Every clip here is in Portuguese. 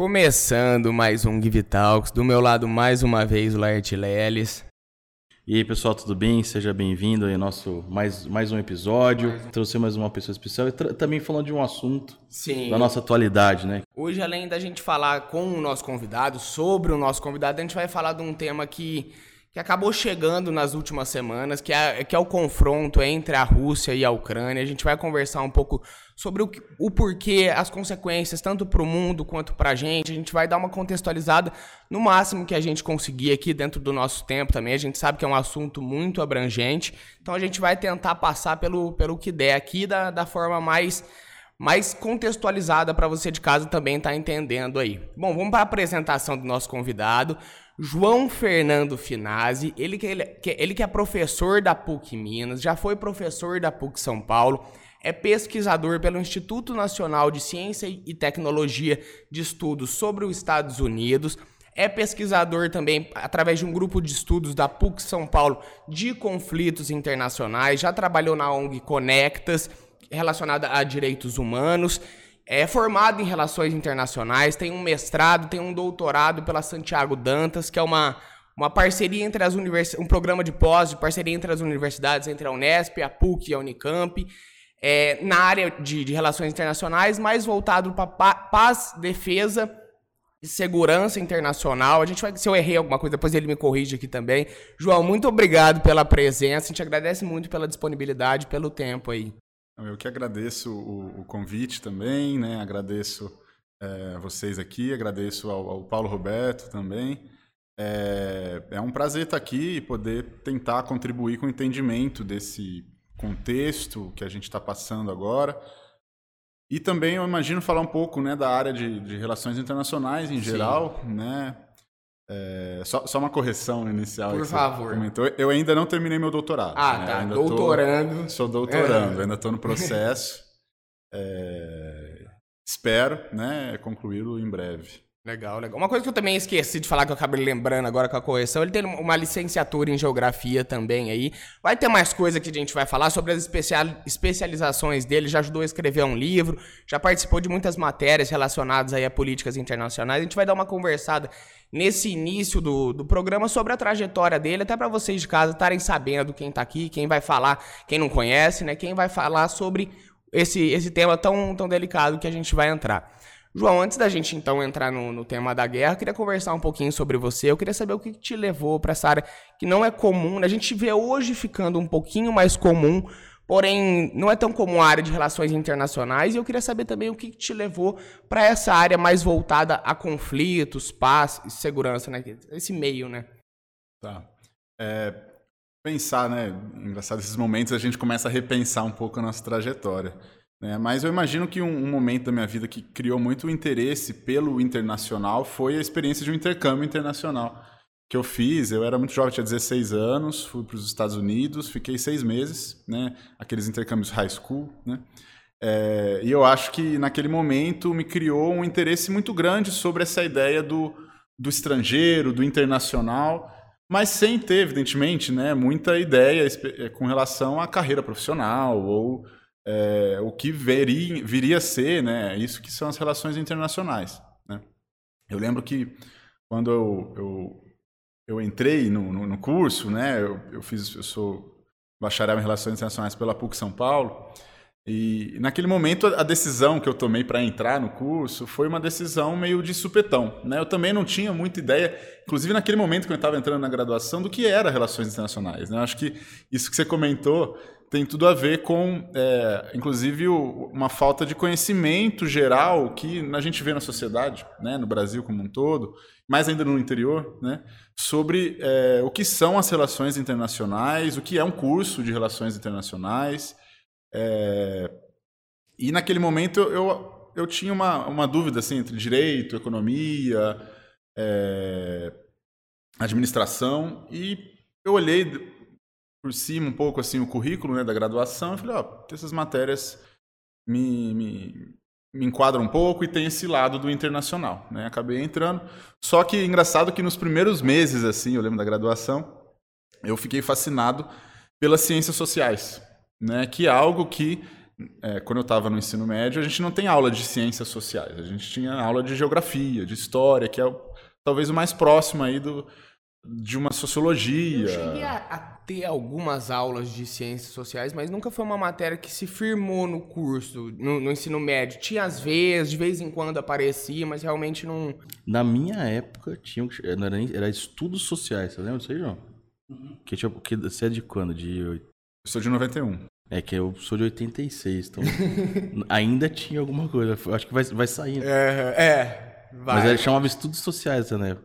Começando mais um Give Talks, do meu lado mais uma vez o Laerte Leles. E aí, pessoal, tudo bem? Seja bem-vindo aí ao nosso mais, mais um episódio. Mais um... Trouxe mais uma pessoa especial e também falando de um assunto Sim. da nossa atualidade, né? Hoje, além da gente falar com o nosso convidado, sobre o nosso convidado, a gente vai falar de um tema que que acabou chegando nas últimas semanas, que é, que é o confronto entre a Rússia e a Ucrânia. A gente vai conversar um pouco sobre o, o porquê, as consequências, tanto para o mundo quanto para a gente. A gente vai dar uma contextualizada no máximo que a gente conseguir aqui dentro do nosso tempo também. A gente sabe que é um assunto muito abrangente, então a gente vai tentar passar pelo, pelo que der aqui da, da forma mais mais contextualizada para você de casa também estar tá entendendo aí. Bom, vamos para a apresentação do nosso convidado. João Fernando Finazzi, ele que, ele, ele que é professor da PUC Minas, já foi professor da PUC São Paulo, é pesquisador pelo Instituto Nacional de Ciência e Tecnologia de Estudos sobre os Estados Unidos, é pesquisador também através de um grupo de estudos da PUC São Paulo de conflitos internacionais, já trabalhou na ONG Conectas, relacionada a direitos humanos, é formado em relações internacionais, tem um mestrado, tem um doutorado pela Santiago Dantas, que é uma, uma parceria entre as universidades, um programa de pós, de parceria entre as universidades, entre a Unesp, a PUC e a Unicamp, é, na área de, de relações internacionais, mais voltado para paz, defesa e segurança internacional. A gente vai, se eu errei alguma coisa, depois ele me corrige aqui também. João, muito obrigado pela presença, a gente agradece muito pela disponibilidade, pelo tempo aí. Eu que agradeço o, o convite também, né? Agradeço é, vocês aqui, agradeço ao, ao Paulo Roberto também. É, é, um prazer estar aqui e poder tentar contribuir com o entendimento desse contexto que a gente está passando agora. E também eu imagino falar um pouco né, da área de, de relações internacionais em Sim. geral, né? É, só, só, uma correção inicial. Por favor. Comentou. Eu ainda não terminei meu doutorado. Ah, né? tá. Doutorando. Tô, sou doutorando, é. ainda estou no processo. É, espero né, concluí-lo em breve. Legal, legal. Uma coisa que eu também esqueci de falar, que eu acabei lembrando agora com a correção, ele tem uma licenciatura em geografia também aí. Vai ter mais coisa que a gente vai falar sobre as especial, especializações dele, já ajudou a escrever um livro, já participou de muitas matérias relacionadas aí a políticas internacionais. A gente vai dar uma conversada nesse início do, do programa sobre a trajetória dele, até para vocês de casa estarem sabendo quem está aqui, quem vai falar, quem não conhece, né? Quem vai falar sobre esse, esse tema tão, tão delicado que a gente vai entrar. João, antes da gente então entrar no, no, tema da guerra, eu queria conversar um pouquinho sobre você. Eu queria saber o que te levou para essa área que não é comum. Né? A gente vê hoje ficando um pouquinho mais comum, porém não é tão comum a área de relações internacionais. E eu queria saber também o que te levou para essa área mais voltada a conflitos, paz e segurança, né? Esse meio, né? Tá. É, pensar, né? Engraçado, esses momentos a gente começa a repensar um pouco a nossa trajetória. Né? Mas eu imagino que um, um, momento da minha vida que criou muito interesse pelo internacional foi a experiência de um intercâmbio internacional que eu fiz. Eu era muito jovem, tinha 16 anos, fui para os Estados Unidos, fiquei seis meses, né? aqueles intercâmbios high school. Né? É, e eu acho que naquele momento me criou um interesse muito grande sobre essa ideia do, do estrangeiro, do internacional, mas sem ter, evidentemente, né, muita ideia com relação à carreira profissional ou é, o que veria, viria a ser, né? Isso que são as relações internacionais. Né? Eu lembro que quando eu, eu, eu entrei no, no, no, curso, né? Eu, eu, fiz, eu sou bacharel em relações internacionais pela PUC São Paulo. E naquele momento a decisão que eu tomei para entrar no curso foi uma decisão meio de supetão. Né? Eu também não tinha muita ideia, inclusive naquele momento que eu estava entrando na graduação, do que era relações internacionais. Né? Eu acho que isso que você comentou tem tudo a ver com, é, inclusive, o, uma falta de conhecimento geral que a gente vê na sociedade, né, no Brasil como um todo, mais ainda no interior, né, sobre é, o que são as relações internacionais, o que é um curso de relações internacionais. É, e naquele momento eu, eu tinha uma, uma dúvida assim, entre direito, economia, é, administração, e eu olhei por cima um pouco assim o currículo né, da graduação e falei, ó, oh, essas matérias me, me, me enquadram um pouco e tem esse lado do internacional, né? Acabei entrando. Só que engraçado que nos primeiros meses assim, eu lembro da graduação, eu fiquei fascinado pelas ciências sociais, né? Que é algo que é, quando eu estava no ensino médio, a gente não tem aula de ciências sociais. A gente tinha aula de geografia, de história, que é talvez o mais próximo aí do, de uma sociologia. Eu cheguei a, a, ter algumas aulas de ciências sociais, mas nunca foi uma matéria que se firmou no curso, no, no, ensino médio. Tinha às vezes, de vez em quando aparecia, mas realmente não. Na minha época, tinha era, era estudos sociais, você lembra disso aí, João? Uhum. Que, tipo, que, você é de quando? De... Eu sou de 91. É que eu sou de 86, então ainda tinha alguma coisa. Acho que vai, vai sair. É, é vai. Mas ele chamava estudos sociais né?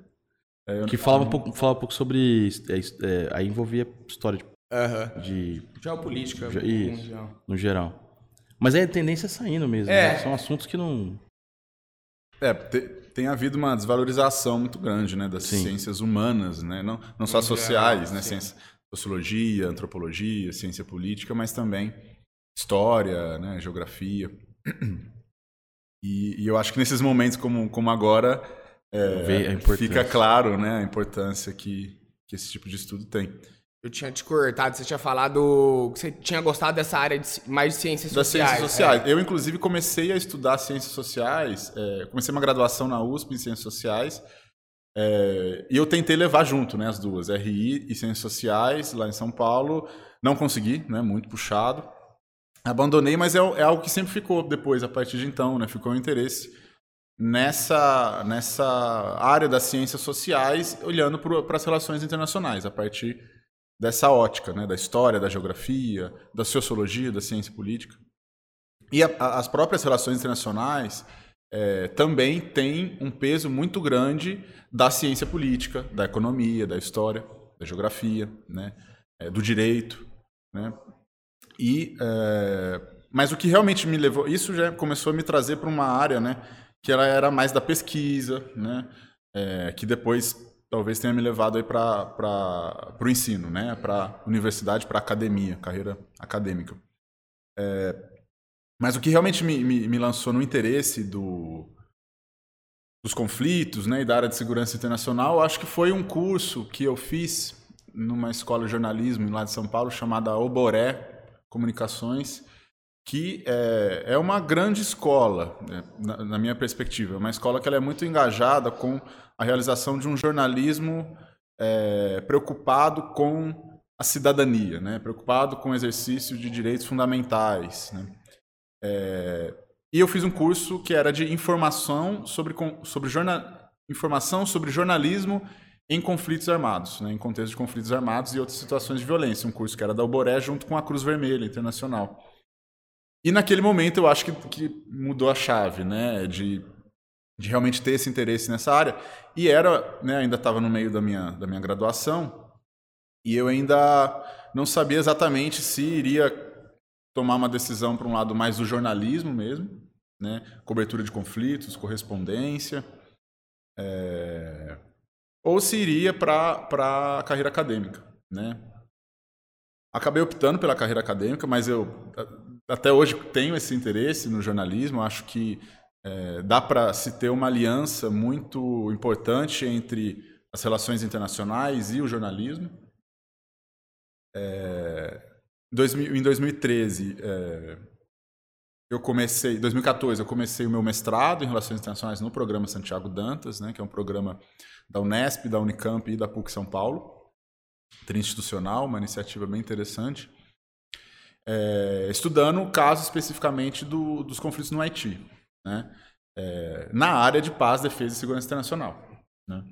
É, que falava um, pouco, falava um pouco sobre. É, é, aí envolvia história de. Uh -huh. de Geopolítica. Isso, no geral. Mas é a tendência saindo mesmo. É. Né? São assuntos que não. É, te, tem havido uma desvalorização muito grande né, das sim. ciências humanas, né? não, não só sociais, né? Ciência, sociologia, antropologia, ciência política, mas também história, né, geografia. E, e eu acho que nesses momentos como, como agora é, fica claro né, a importância que, que esse tipo de estudo tem. Eu tinha te cortado, você tinha falado que você tinha gostado dessa área de, mais de ciências das sociais. ciências sociais. É. Eu, inclusive, comecei a estudar ciências sociais, é, comecei uma graduação na USP em ciências sociais, é, e eu tentei levar junto né, as duas, RI e ciências sociais, lá em São Paulo. Não consegui, né, muito puxado. Abandonei, mas é, é algo que sempre ficou depois, a partir de então, né, ficou o interesse nessa, nessa área das ciências sociais, olhando para as relações internacionais, a partir dessa ótica, né, da história, da geografia, da sociologia, da ciência política. E a, a, as próprias relações internacionais é, também têm um peso muito grande da ciência política, da economia, da história, da geografia, né, é, do direito, né. E, é, mas o que realmente me levou, isso já começou a me trazer para uma área, né, que ela era mais da pesquisa, né? É, que depois talvez tenha me levado aí para o ensino, né? Para universidade, para academia, carreira acadêmica. É, mas o que realmente me, me, me, lançou no interesse do, dos conflitos, né? E da área de segurança internacional, acho que foi um curso que eu fiz numa escola de jornalismo lá de São Paulo chamada Oboré Comunicações que é, é uma grande escola, né, na, na, minha perspectiva. É uma escola que ela é muito engajada com a realização de um jornalismo é, preocupado com a cidadania, né, preocupado com o exercício de direitos fundamentais. Né. É, e eu fiz um curso que era de informação sobre, sobre, informação sobre jornalismo em conflitos armados, né, em contexto de conflitos armados e outras situações de violência. Um curso que era da Alboré junto com a Cruz Vermelha Internacional. E naquele momento eu acho que, que mudou a chave, né? De, de realmente ter esse interesse nessa área. E era, né, ainda estava no meio da minha, da minha graduação, e eu ainda não sabia exatamente se iria tomar uma decisão para um lado mais do jornalismo mesmo, né? Cobertura de conflitos, correspondência. É... Ou se iria para a carreira acadêmica, né? Acabei optando pela carreira acadêmica, mas eu até hoje tenho esse interesse no jornalismo. Acho que é, dá para se ter uma aliança muito importante entre as relações internacionais e o jornalismo. É, em 2013, é, eu comecei, 2014, eu comecei o meu mestrado em Relações Internacionais no programa Santiago Dantas, né, que é um programa da Unesp, da Unicamp e da PUC São Paulo, trinstitucional, uma iniciativa bem interessante é, estudando o caso especificamente do, dos conflitos no Haiti, né? É, na área de paz, defesa e segurança internacional. Né?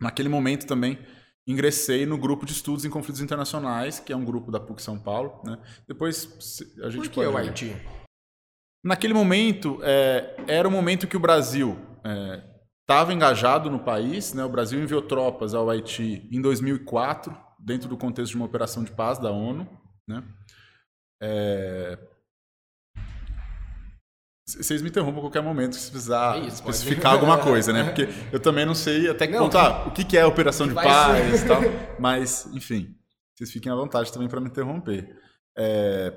Naquele momento também ingressei no grupo de estudos em conflitos internacionais, que é um grupo da PUC São Paulo. Né? Depois a gente Por que o Haiti? Naquele momento, é, era o momento que o Brasil estava é, engajado no país. Né? O Brasil enviou tropas ao Haiti em 2004, dentro do contexto de uma operação de paz da ONU. Né? É... Vocês me interrompam a qualquer momento se precisar é isso, especificar pode... alguma coisa, né? Porque eu também não sei até que não, ponto, ah, o que é a operação de paz e tal. Mas, enfim, vocês fiquem à vontade também para me interromper. É...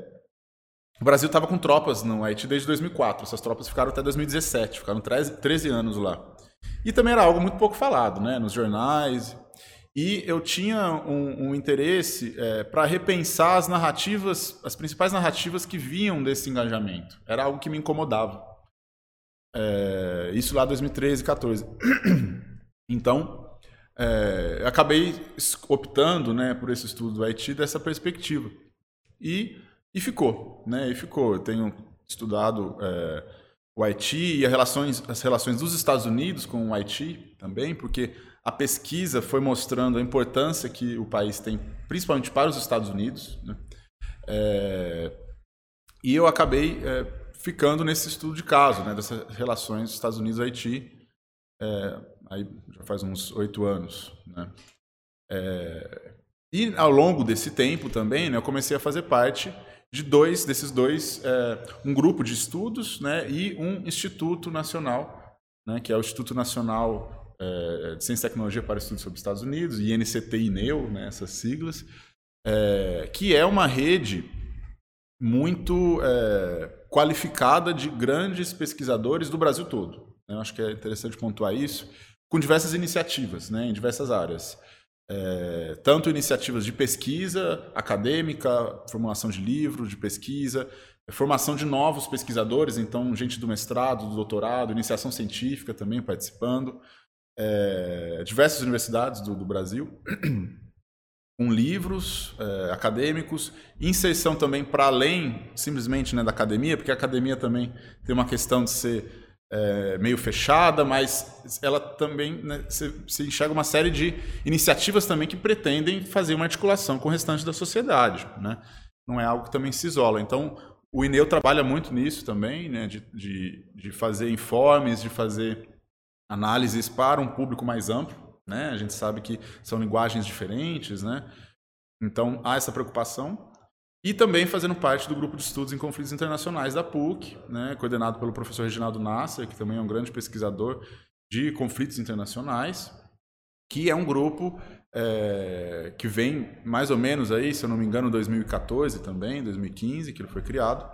O Brasil estava com tropas no Haiti desde 2004. Essas tropas ficaram até 2017, ficaram 13, 13 anos lá. E também era algo muito pouco falado, né? Nos jornais. E eu tinha um, um interesse é, para repensar as narrativas, as principais narrativas que vinham desse engajamento. Era algo que me incomodava. É, isso lá em 2013, 14. Então, é, acabei optando né, por esse estudo do Haiti dessa perspectiva. E, e ficou, né? E ficou. Eu tenho estudado é, o Haiti e as relações, as relações dos Estados Unidos com o Haiti também, porque a pesquisa foi mostrando a importância que o país tem, principalmente para os Estados Unidos. Né? É, e eu acabei é, ficando nesse estudo de caso, né, dessas relações Estados Unidos-Haiti, é, aí já faz uns oito anos. Né? É, e ao longo desse tempo também, né, eu comecei a fazer parte de dois desses dois, é, um grupo de estudos né, e um instituto nacional, né, que é o Instituto Nacional é, de Ciência e Tecnologia para Estudos sobre os Estados Unidos, INCT e INEU, né, essas siglas, é, que é uma rede muito qualificada de grandes pesquisadores do Brasil todo. Eu acho que é interessante pontuar isso, com diversas iniciativas né, em diversas áreas. É, tanto iniciativas de pesquisa acadêmica, formulação de livros, de pesquisa, formação de novos pesquisadores, então gente do mestrado, do doutorado, iniciação científica também participando é, diversas universidades do, do Brasil, com livros é, acadêmicos, inserção também para além simplesmente né, da academia, porque a academia também tem uma questão de ser é, meio fechada, mas ela também né, se, se, enxerga uma série de iniciativas também que pretendem fazer uma articulação com o restante da sociedade. Né? Não é algo que também se isola. Então, o INEU trabalha muito nisso também, né, de, de, de fazer informes, de fazer análises para um público mais amplo, né? A gente sabe que são linguagens diferentes, né? Então há essa preocupação. E também fazendo parte do grupo de estudos em conflitos internacionais da PUC, né? coordenado pelo professor Reginaldo Nasser, que também é um grande pesquisador de conflitos internacionais, que é um grupo é, que vem mais ou menos aí, se eu não me engano, 2014 também, 2015, que ele foi criado.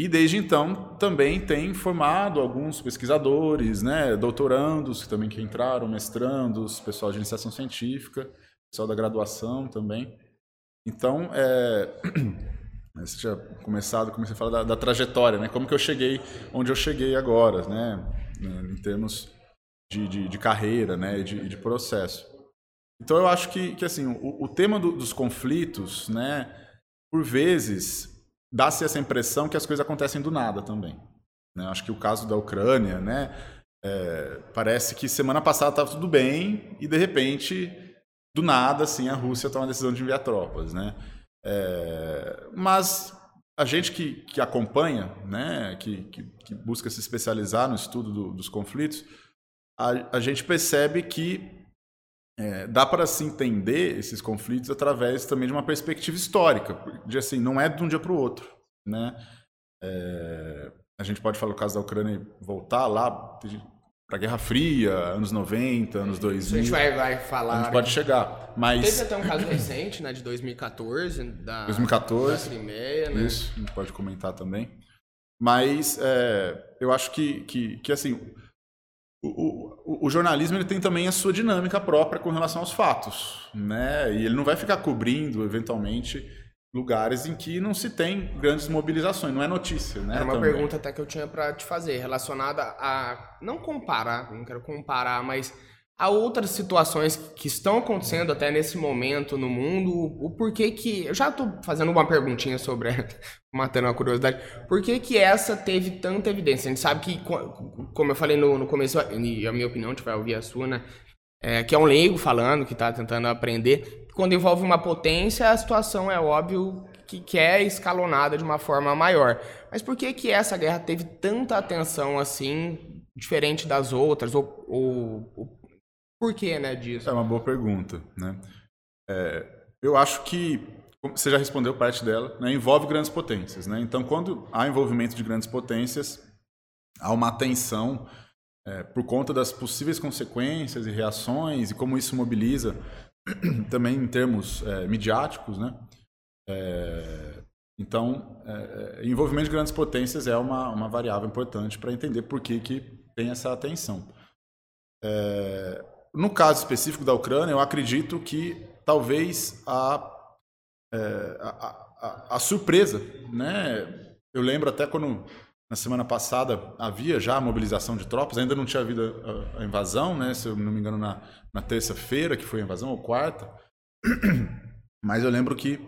E desde então também tem formado alguns pesquisadores, né, doutorandos também que entraram, mestrandos, pessoal de iniciação científica, pessoal da graduação também. Então, é, você já começado, comecei a falar da, da, trajetória, né, como que eu cheguei onde eu cheguei agora, né, em termos de, de, de carreira, né, de, de processo. Então eu acho que, que assim, o, o tema do, dos conflitos, né, por vezes dá-se essa impressão que as coisas acontecem do nada também. Né? Acho que o caso da Ucrânia, né? É, parece que semana passada estava tudo bem e de repente, do nada, assim, a Rússia toma a decisão de enviar tropas, né? É, mas a gente que, que acompanha, né, que, que, que busca se especializar no estudo do, dos conflitos, a, a gente percebe que é, dá para se entender esses conflitos através também de uma perspectiva histórica, de assim, não é de um dia para o outro, né? É, a gente pode falar o caso da Ucrânia voltar lá para a Guerra Fria, anos 90, anos 2000. A gente vai, vai falar. A gente pode chegar, mas... Teve até um caso recente, né, de 2014, da, 2014, da Crimeia, né? Isso, a gente pode comentar também. Mas é, eu acho que, que, que assim, o, o, o, jornalismo ele tem também a sua dinâmica própria com relação aos fatos, né? E ele não vai ficar cobrindo, eventualmente, lugares em que não se tem grandes mobilizações, não é notícia, né? Era uma também. pergunta até que eu tinha para te fazer, relacionada a não comparar, não quero comparar, mas Há outras situações que estão acontecendo até nesse momento no mundo. O porquê que. Eu já estou fazendo uma perguntinha sobre. matando a curiosidade. Por que, que essa teve tanta evidência? A gente sabe que, como eu falei no, no começo, e a minha opinião, gente vai ouvir a sua, né? É, que é um leigo falando, que está tentando aprender. Quando envolve uma potência, a situação é óbvio que, que é escalonada de uma forma maior. Mas por que, que essa guerra teve tanta atenção assim, diferente das outras? Ou, ou, porquê, né, disso? É uma boa pergunta, né? É, eu acho que você já respondeu parte dela, né, envolve grandes potências, né? Então, quando há envolvimento de grandes potências, há uma atenção é, por conta das possíveis consequências e reações e como isso mobiliza também em termos é, midiáticos, né? É, então, é, é, envolvimento de grandes potências é uma, uma variável importante para entender por que, que tem essa atenção. No caso específico da Ucrânia, eu acredito que talvez a, é, a, a, a, surpresa, né? Eu lembro até quando na semana passada havia já a mobilização de tropas, ainda não tinha havido a, a invasão, né? Se eu não me engano, na, na terça-feira que foi a invasão, ou quarta. Mas eu lembro que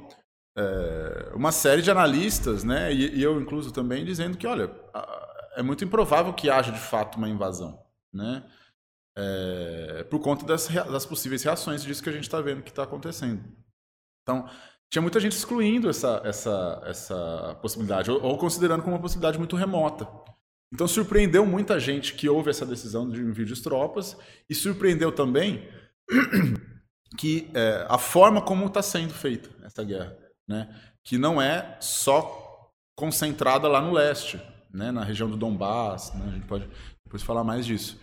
é, uma série de analistas, né, e, e, eu incluso também, dizendo que, olha, é muito improvável que haja de fato uma invasão, né, é, por conta das, das possíveis reações disso que a gente está vendo que está acontecendo. Então, tinha muita gente excluindo essa, essa, essa possibilidade, ou, ou, considerando como uma possibilidade muito remota. Então, surpreendeu muita gente que houve essa decisão de envio de tropas, e surpreendeu também que é, a forma como está sendo feita essa guerra né? que não é só concentrada lá no leste, né? na região do Donbass, né? a gente pode depois falar mais disso.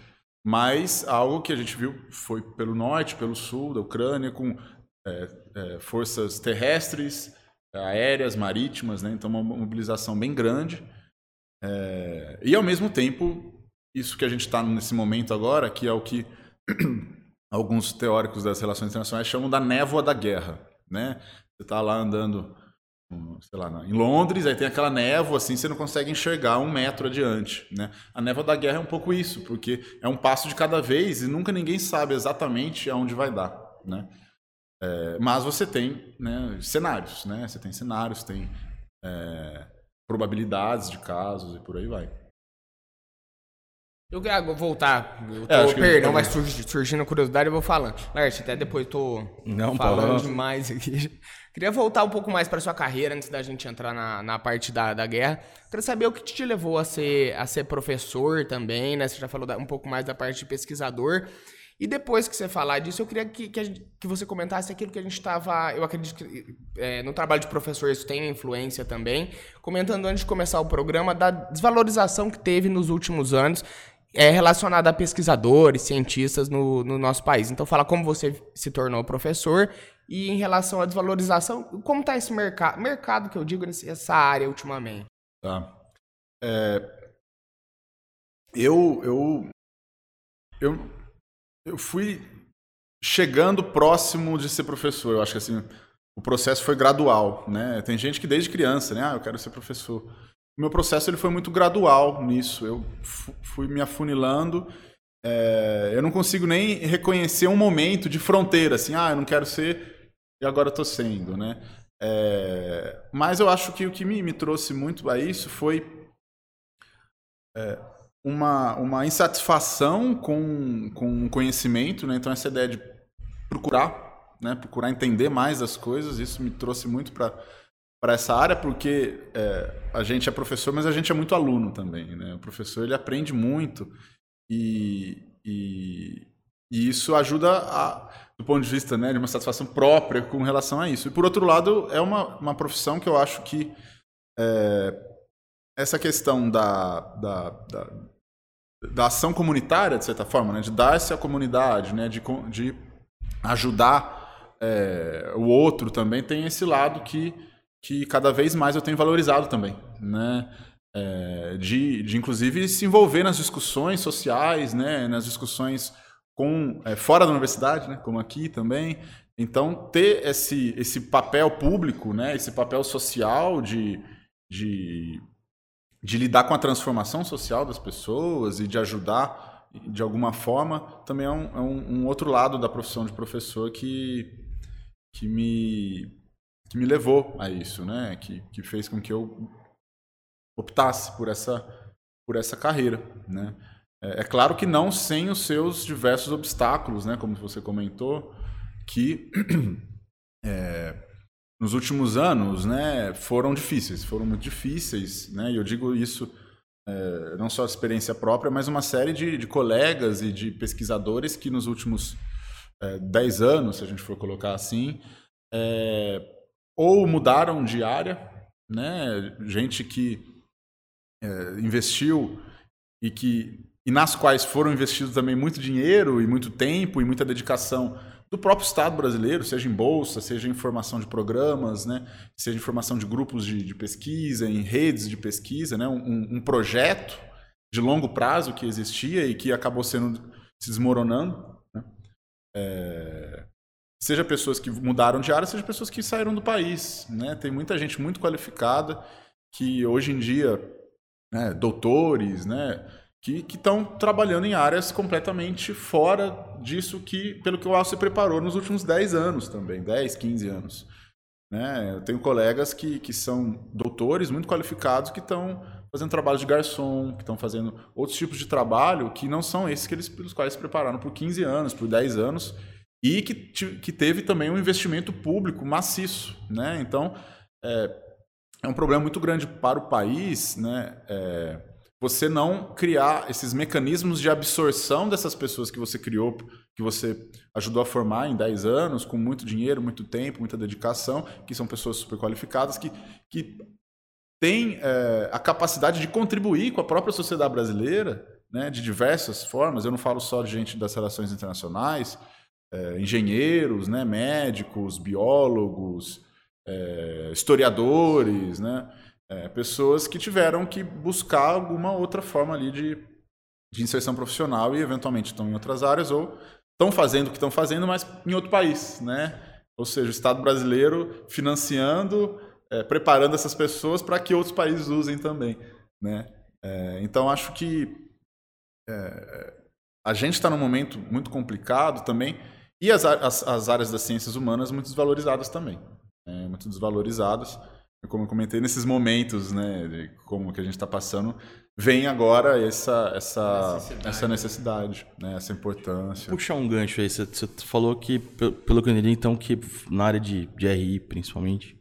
Mas algo que a gente viu foi pelo norte, pelo sul da Ucrânia, com é, é, forças terrestres, aéreas, marítimas, né? então uma mobilização bem grande. É, e ao mesmo tempo, isso que a gente está nesse momento agora, que é o que alguns teóricos das relações internacionais chamam da névoa da guerra. Né? Você está lá andando, sei lá, em Londres, aí tem aquela névoa, assim, você não consegue enxergar um metro adiante, né? A névoa da guerra é um pouco isso, porque é um passo de cada vez e nunca ninguém sabe exatamente aonde vai dar, né? É, mas você tem né, cenários, né? Você tem cenários, tem é, probabilidades de casos e por aí vai. Eu quero voltar. Eu tô, é, perdão, vai surgindo curiosidade, eu vou falando. Larte, até depois tô não, falando demais aqui. Queria voltar um pouco mais para sua carreira antes da gente entrar na, na parte da, da guerra. Queria saber o que te levou a ser, a ser professor também, né? Você já falou um pouco mais da parte de pesquisador. E depois que você falar disso, eu queria que, que, gente, que você comentasse aquilo que a gente estava. Eu acredito que é, no trabalho de professor isso tem influência também. Comentando antes de começar o programa da desvalorização que teve nos últimos anos é relacionada a pesquisadores, cientistas no, no nosso país. Então, fala como você se tornou professor e em relação à desvalorização, como está esse mercado, mercado que eu digo, essa área ultimamente. Tá. É, eu, eu, eu, eu fui chegando próximo de ser professor. Eu acho que assim, o processo foi gradual, né? Tem gente que desde criança, né? Ah, eu quero ser professor. O meu processo ele foi muito gradual nisso. Eu fui me afunilando. É, eu não consigo nem reconhecer um momento de fronteira, assim, ah, eu não quero ser e agora estou sendo, né? É, mas eu acho que o que me, me trouxe muito a isso foi é, uma, uma insatisfação com, com o conhecimento, né? Então essa ideia de procurar, né? Procurar entender mais as coisas, isso me trouxe muito para para essa área porque é, a gente é professor, mas a gente é muito aluno também. Né? O professor ele aprende muito e, e, e, isso ajuda a, do ponto de vista né, de uma satisfação própria com relação a isso. E por outro lado, é uma, uma profissão que eu acho que é, essa questão da, da, da, da, ação comunitária, de certa forma, né, de dar-se à comunidade, né, de, de ajudar é, o outro também, tem esse lado que que cada vez mais eu tenho valorizado também, né? É, de, de inclusive se envolver nas discussões sociais, né? Nas discussões com é, fora da universidade, né? Como aqui também. Então ter esse esse papel público, né? Esse papel social de, de de lidar com a transformação social das pessoas e de ajudar de alguma forma também é um, é um, um outro lado da profissão de professor que que me que me levou a isso, né? Que, que fez com que eu optasse por essa, por essa carreira, né? É, é claro que não sem os seus diversos obstáculos, né? Como você comentou, que é, nos últimos anos, né? Foram difíceis, foram muito difíceis, né? E eu digo isso é, não só experiência própria, mas uma série de, de colegas e de pesquisadores que nos últimos é, anos, se a gente for colocar assim, é, ou mudaram de área, né? Gente que é, investiu e que e nas quais foram investidos também muito dinheiro e muito tempo e muita dedicação do próprio Estado brasileiro, seja em bolsa, seja em formação de programas, né? seja em formação de grupos de, de pesquisa, em redes de pesquisa, né? um, um, projeto de longo prazo que existia e que acabou sendo se desmoronando. Né? É, seja pessoas que mudaram de área, seja pessoas que saíram do país. Né? Tem muita gente muito qualificada que hoje em dia, né, doutores, né, que estão trabalhando em áreas completamente fora disso que, pelo que o Alce preparou nos últimos 10 anos também, 10, 15 anos. Né? Eu tenho colegas que, que são doutores muito qualificados que estão fazendo trabalho de garçom, que estão fazendo outros tipos de trabalho que não são esses que eles, pelos quais se prepararam por 15 anos, por 10 anos, e que, que teve também um investimento público maciço. Né? Então, é, é um problema muito grande para o país né? É, você não criar esses mecanismos de absorção dessas pessoas que você criou, que você ajudou a formar em 10 anos, com muito dinheiro, muito tempo, muita dedicação, que são pessoas super qualificadas, que, que têm é, a capacidade de contribuir com a própria sociedade brasileira, né, de diversas formas. Eu não falo só de gente das relações internacionais, é, engenheiros, né, médicos, biólogos, é, historiadores, né? É, pessoas que tiveram que buscar alguma outra forma ali de, de inserção profissional e eventualmente estão em outras áreas ou estão fazendo o que estão fazendo, mas em outro país, né? Ou seja, o Estado brasileiro financiando, preparando essas pessoas para que outros países usem também, né? Então acho que a gente está num momento muito complicado também e as, as, as, áreas das ciências humanas muito desvalorizadas também, né? muito desvalorizadas como eu comentei, nesses momentos, né, de como que a gente está passando, vem agora essa essa necessidade, essa necessidade, né, essa importância. Puxar um gancho aí, você, você falou que, pelo que eu entendi, então, que na área de, de RI, principalmente,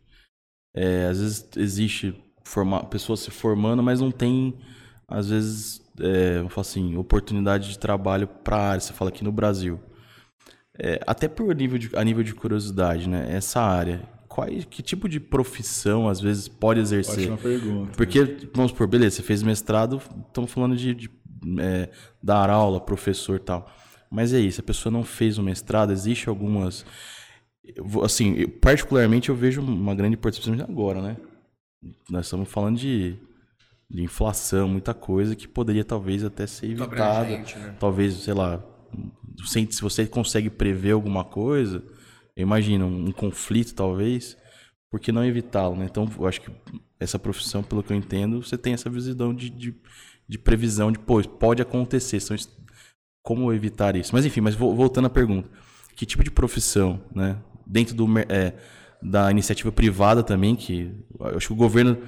é, às vezes existe forma, pessoas se formando, mas não tem, às vezes, é, eu falo assim, oportunidade de trabalho para a área. Você fala aqui no Brasil. É, até por nível de, a nível de curiosidade, né? Essa área, qual, que tipo de profissão, às vezes, pode exercer? Ótima pergunta. Porque, vamos supor, beleza, você fez mestrado, estamos falando de, de é, dar aula, professor e tal. Mas é isso, a pessoa não fez o mestrado, existe algumas... Assim, eu, particularmente eu vejo uma grande importância agora, né? Nós estamos falando de, de inflação, muita coisa que poderia talvez até ser evitada. Né? Talvez, sei lá, se você consegue prever alguma coisa eu imagino um, conflito talvez, por que não evitá-lo, né? Então, eu acho que essa profissão, pelo que eu entendo, você tem essa visão de, de, de previsão de, pô, pode acontecer, são, como evitar isso? Mas enfim, mas voltando à pergunta, que tipo de profissão, né? Dentro do, é, da iniciativa privada também, que eu acho que o governo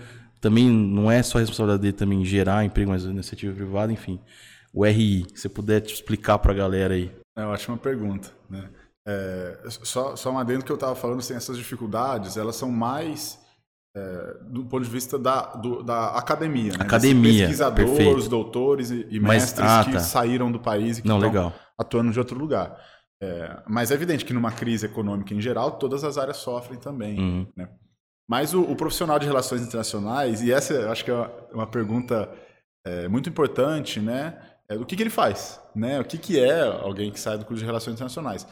também não é só a responsabilidade dele também gerar emprego, mas a iniciativa privada, enfim. O RI, se você puder te explicar para a galera aí. É uma ótima pergunta, né? É, só, só um adendo que eu estava falando, assim, essas dificuldades, elas são mais é, do ponto de vista da, do, da academia. Né? Academia, Pesquisadores, perfeito. doutores e, e mestres ah, que tá. saíram do país e que Não, estão legal. atuando de outro lugar. É, mas é evidente que numa crise econômica em geral, todas as áreas sofrem também. Uhum. Né? Mas o, o, profissional de relações internacionais, e essa acho que é uma, uma pergunta é, muito importante, né? É, o que, que ele faz? Né? O que, que é alguém que sai do curso de relações internacionais?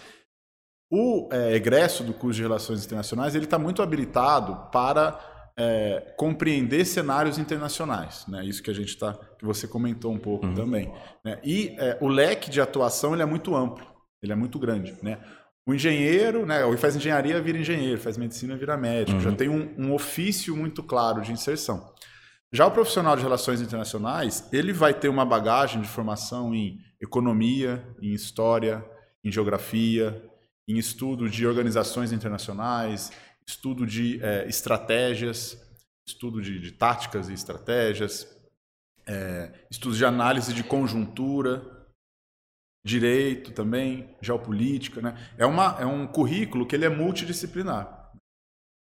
O é, egresso do curso de Relações Internacionais ele está muito habilitado para é, compreender cenários internacionais, né? Isso que a gente está, que você comentou um pouco uhum. também. Né? E é, o leque de atuação ele é muito amplo, ele é muito grande, né? O engenheiro, né? Ou faz engenharia vira engenheiro, faz medicina vira médico, uhum. já tem um, um ofício muito claro de inserção. Já o profissional de relações internacionais, ele vai ter uma bagagem de formação em economia, em história, em geografia, em estudo de organizações internacionais, estudo de é, estratégias, estudo de, de, táticas e estratégias, é, de análise de conjuntura, direito também, geopolítica. Né? É, uma, é um currículo que ele é multidisciplinar.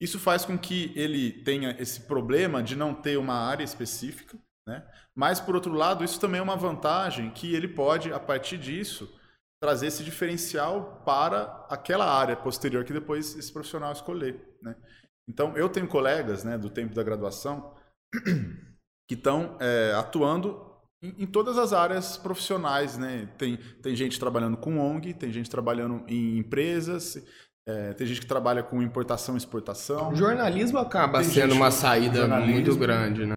Isso faz com que ele tenha esse problema de não ter uma área específica, né? mas, por outro lado, isso também é uma vantagem que ele pode, a partir disso, trazer esse diferencial para aquela área posterior que depois esse profissional escolher. Né? Então, eu tenho colegas né, do tempo da graduação que estão é, atuando em, em, todas as áreas profissionais. Né? Tem, tem gente trabalhando com ONG, tem gente trabalhando em empresas, é, tem gente que trabalha com importação e exportação. O jornalismo acaba tem sendo uma saída muito grande. Né?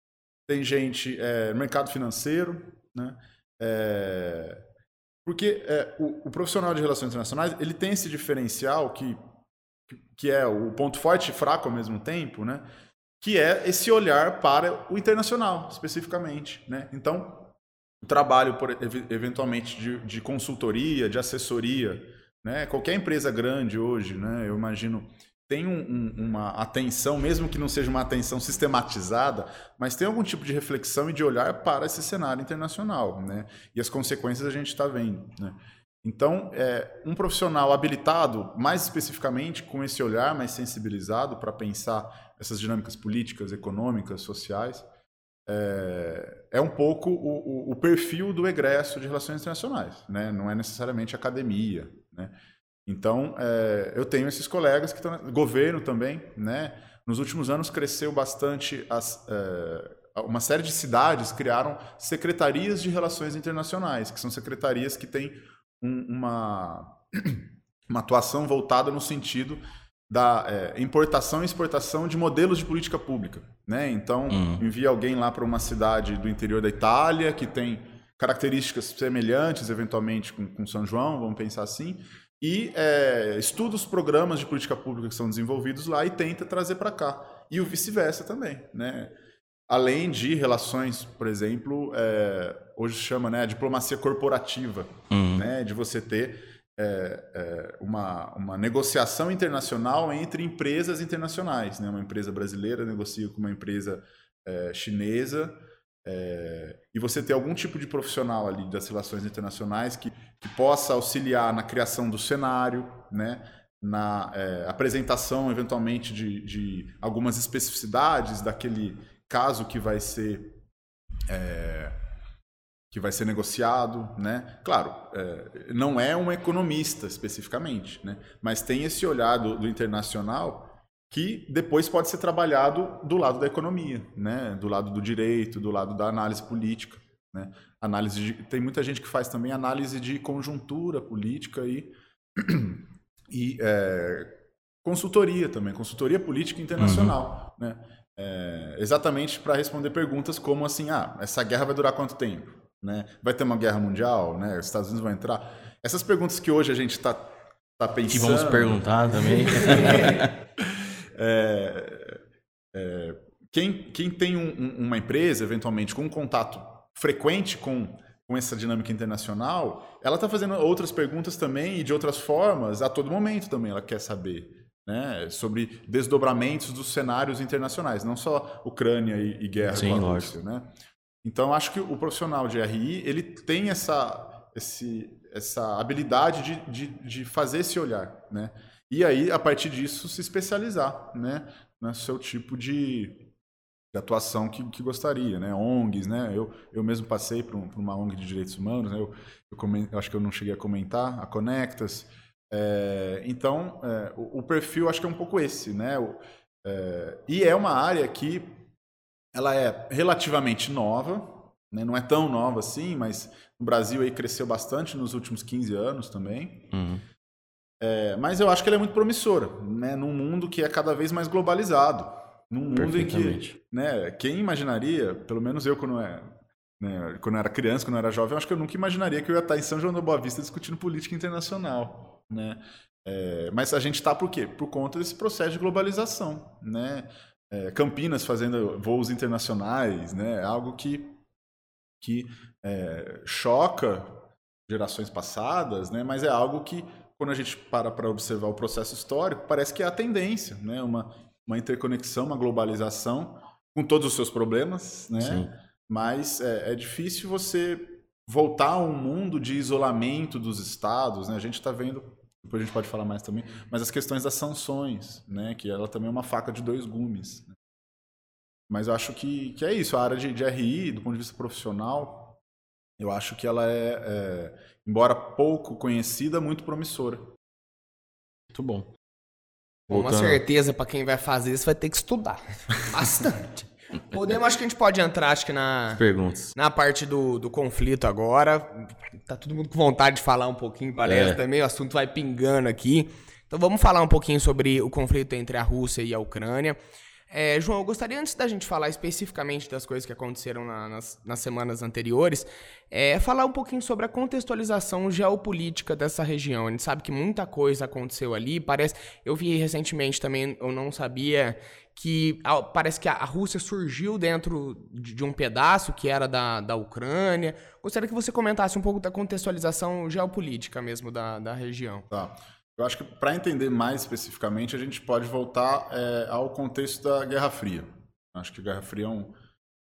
Tem gente, é, mercado financeiro, né? É, Porque é, o, o, profissional de relações internacionais ele tem esse diferencial que, que é o ponto forte e fraco ao mesmo tempo, né? que é esse olhar para o internacional, especificamente. Né? Então, o trabalho, por, eventualmente, de, de consultoria, de assessoria, né? qualquer empresa grande hoje, né? eu imagino tem um, um, uma atenção, mesmo que não seja uma atenção sistematizada, mas tem algum tipo de reflexão e de olhar para esse cenário internacional, né? E as consequências a gente está vendo, né? Então, é, um profissional habilitado, mais especificamente com esse olhar mais sensibilizado para pensar essas dinâmicas políticas, econômicas, sociais, é, é um pouco o, o, o, perfil do egresso de relações internacionais, né? Não é necessariamente academia, né? Então, é, eu tenho esses colegas que estão. Governo também, né? Nos últimos anos cresceu bastante as, é, uma série de cidades criaram secretarias de relações internacionais, que são secretarias que têm um, uma, uma atuação voltada no sentido da é, importação e exportação de modelos de política pública. Né? Então, uhum. envia alguém lá para uma cidade do interior da Itália que tem características semelhantes, eventualmente, com, com São João, vamos pensar assim, e é, estuda os programas de política pública que são desenvolvidos lá e tenta trazer para cá. E o vice-versa também. Né? Além de relações, por exemplo, é, hoje chama né, a diplomacia corporativa, uhum. né, de você ter é, é, uma, uma negociação internacional entre empresas internacionais. Né? Uma empresa brasileira negocia com uma empresa é, chinesa é, e você ter algum tipo de profissional ali das relações internacionais que, que possa auxiliar na criação do cenário, né? na é, apresentação, eventualmente, de, de, algumas especificidades daquele caso que vai ser é, que vai ser negociado, né? Claro, é, não é um economista especificamente, né? Mas tem esse olhar do, do internacional que depois pode ser trabalhado do lado da economia, né? do lado do direito, do lado da análise política. Né? Análise de, tem muita gente que faz também análise de conjuntura política e, e é, consultoria também, consultoria política internacional. Uhum. Né? É, exatamente para responder perguntas como assim, ah, essa guerra vai durar quanto tempo? Né? Vai ter uma guerra mundial? Né? Os Estados Unidos vão entrar? Essas perguntas que hoje a gente está tá pensando... Que vamos perguntar também. É, é, quem, quem tem um, uma empresa, eventualmente, com um contato frequente com, com essa dinâmica internacional, ela está fazendo outras perguntas também e de outras formas a todo momento também ela quer saber. Né, sobre desdobramentos dos cenários internacionais, não só Ucrânia e, e guerra Sim, com a Rússia. Né? Então, acho que o profissional de RI ele tem essa, esse, essa habilidade de, de, de fazer esse olhar. Né? E aí, a partir disso, se especializar né, no seu tipo de, de atuação que, que, gostaria, né? ONGs, né? Eu, eu mesmo passei por, um, por uma ONG de direitos humanos, né? eu, eu, eu, acho que eu não cheguei a comentar, a Conectas. É, então, é, o, o, perfil acho que é um pouco esse, né? O, é, e é uma área que ela é relativamente nova, né? não é tão nova assim, mas no Brasil aí cresceu bastante nos últimos 15 anos também. Uhum. É, mas eu acho que ela é muito promissora, né? Num mundo que é cada vez mais globalizado. Num mundo em que, né, quem imaginaria, pelo menos eu quando, é, né, quando eu era criança, quando eu era jovem, eu acho que eu nunca imaginaria que eu ia estar em São João da Boa Vista discutindo política internacional, né? É, mas a gente está por quê? Por conta desse processo de globalização, né? É, Campinas fazendo voos internacionais, né? Algo que, que é, choca gerações passadas, né? Mas é algo que quando a gente para para observar o processo histórico, parece que é a tendência, né? Uma, uma interconexão, uma globalização, com todos os seus problemas, né? Sim. Mas é, é difícil você voltar a um mundo de isolamento dos estados, né? A gente está vendo, depois a gente pode falar mais também, mas as questões das sanções, né? Que ela também é uma faca de dois gumes. Né? Mas eu acho que, que é isso, a área de, de RI, do ponto de vista profissional, eu acho que ela é, é embora pouco conhecida, muito promissora. Muito bom. Voltando. Uma certeza para quem vai fazer isso vai ter que estudar bastante. Podemos, acho que a gente pode entrar, acho que na perguntas, na parte do, do conflito agora. Tá todo mundo com vontade de falar um pouquinho, parece é. também. O assunto vai pingando aqui. Então vamos falar um pouquinho sobre o conflito entre a Rússia e a Ucrânia. É, João, eu gostaria, antes da gente falar especificamente das coisas que aconteceram na, nas, nas, semanas anteriores, é, falar um pouquinho sobre a contextualização geopolítica dessa região. A gente sabe que muita coisa aconteceu ali. Parece. Eu vi recentemente também, eu não sabia que parece que a Rússia surgiu dentro de, de um pedaço que era da, da Ucrânia. Gostaria que você comentasse um pouco da contextualização geopolítica mesmo da, da região. Tá. Eu acho que para entender mais especificamente, a gente pode voltar é, ao contexto da Guerra Fria. Acho que a Guerra Fria é um,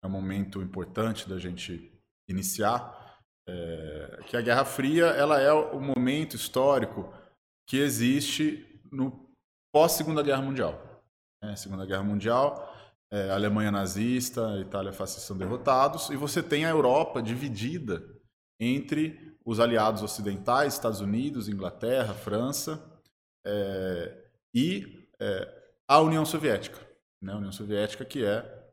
é um momento importante da gente iniciar. É, que a Guerra Fria ela é o momento histórico que existe no pós Segunda Guerra Mundial. É, Segunda Guerra Mundial, é, Alemanha nazista, Itália fascista são derrotados e você tem a Europa dividida entre os aliados ocidentais, Estados Unidos, Inglaterra, França, é, e é, a União Soviética. Né? A União Soviética, que é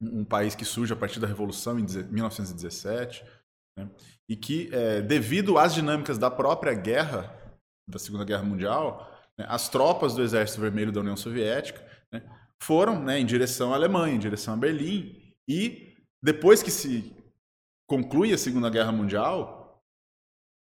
um país que surge a partir da Revolução em 1917, né? e que, é, devido às dinâmicas da própria guerra, da Segunda Guerra Mundial, né, as tropas do Exército Vermelho da União Soviética né, foram né, em direção à Alemanha, em direção a Berlim, e depois que se conclui a Segunda Guerra Mundial,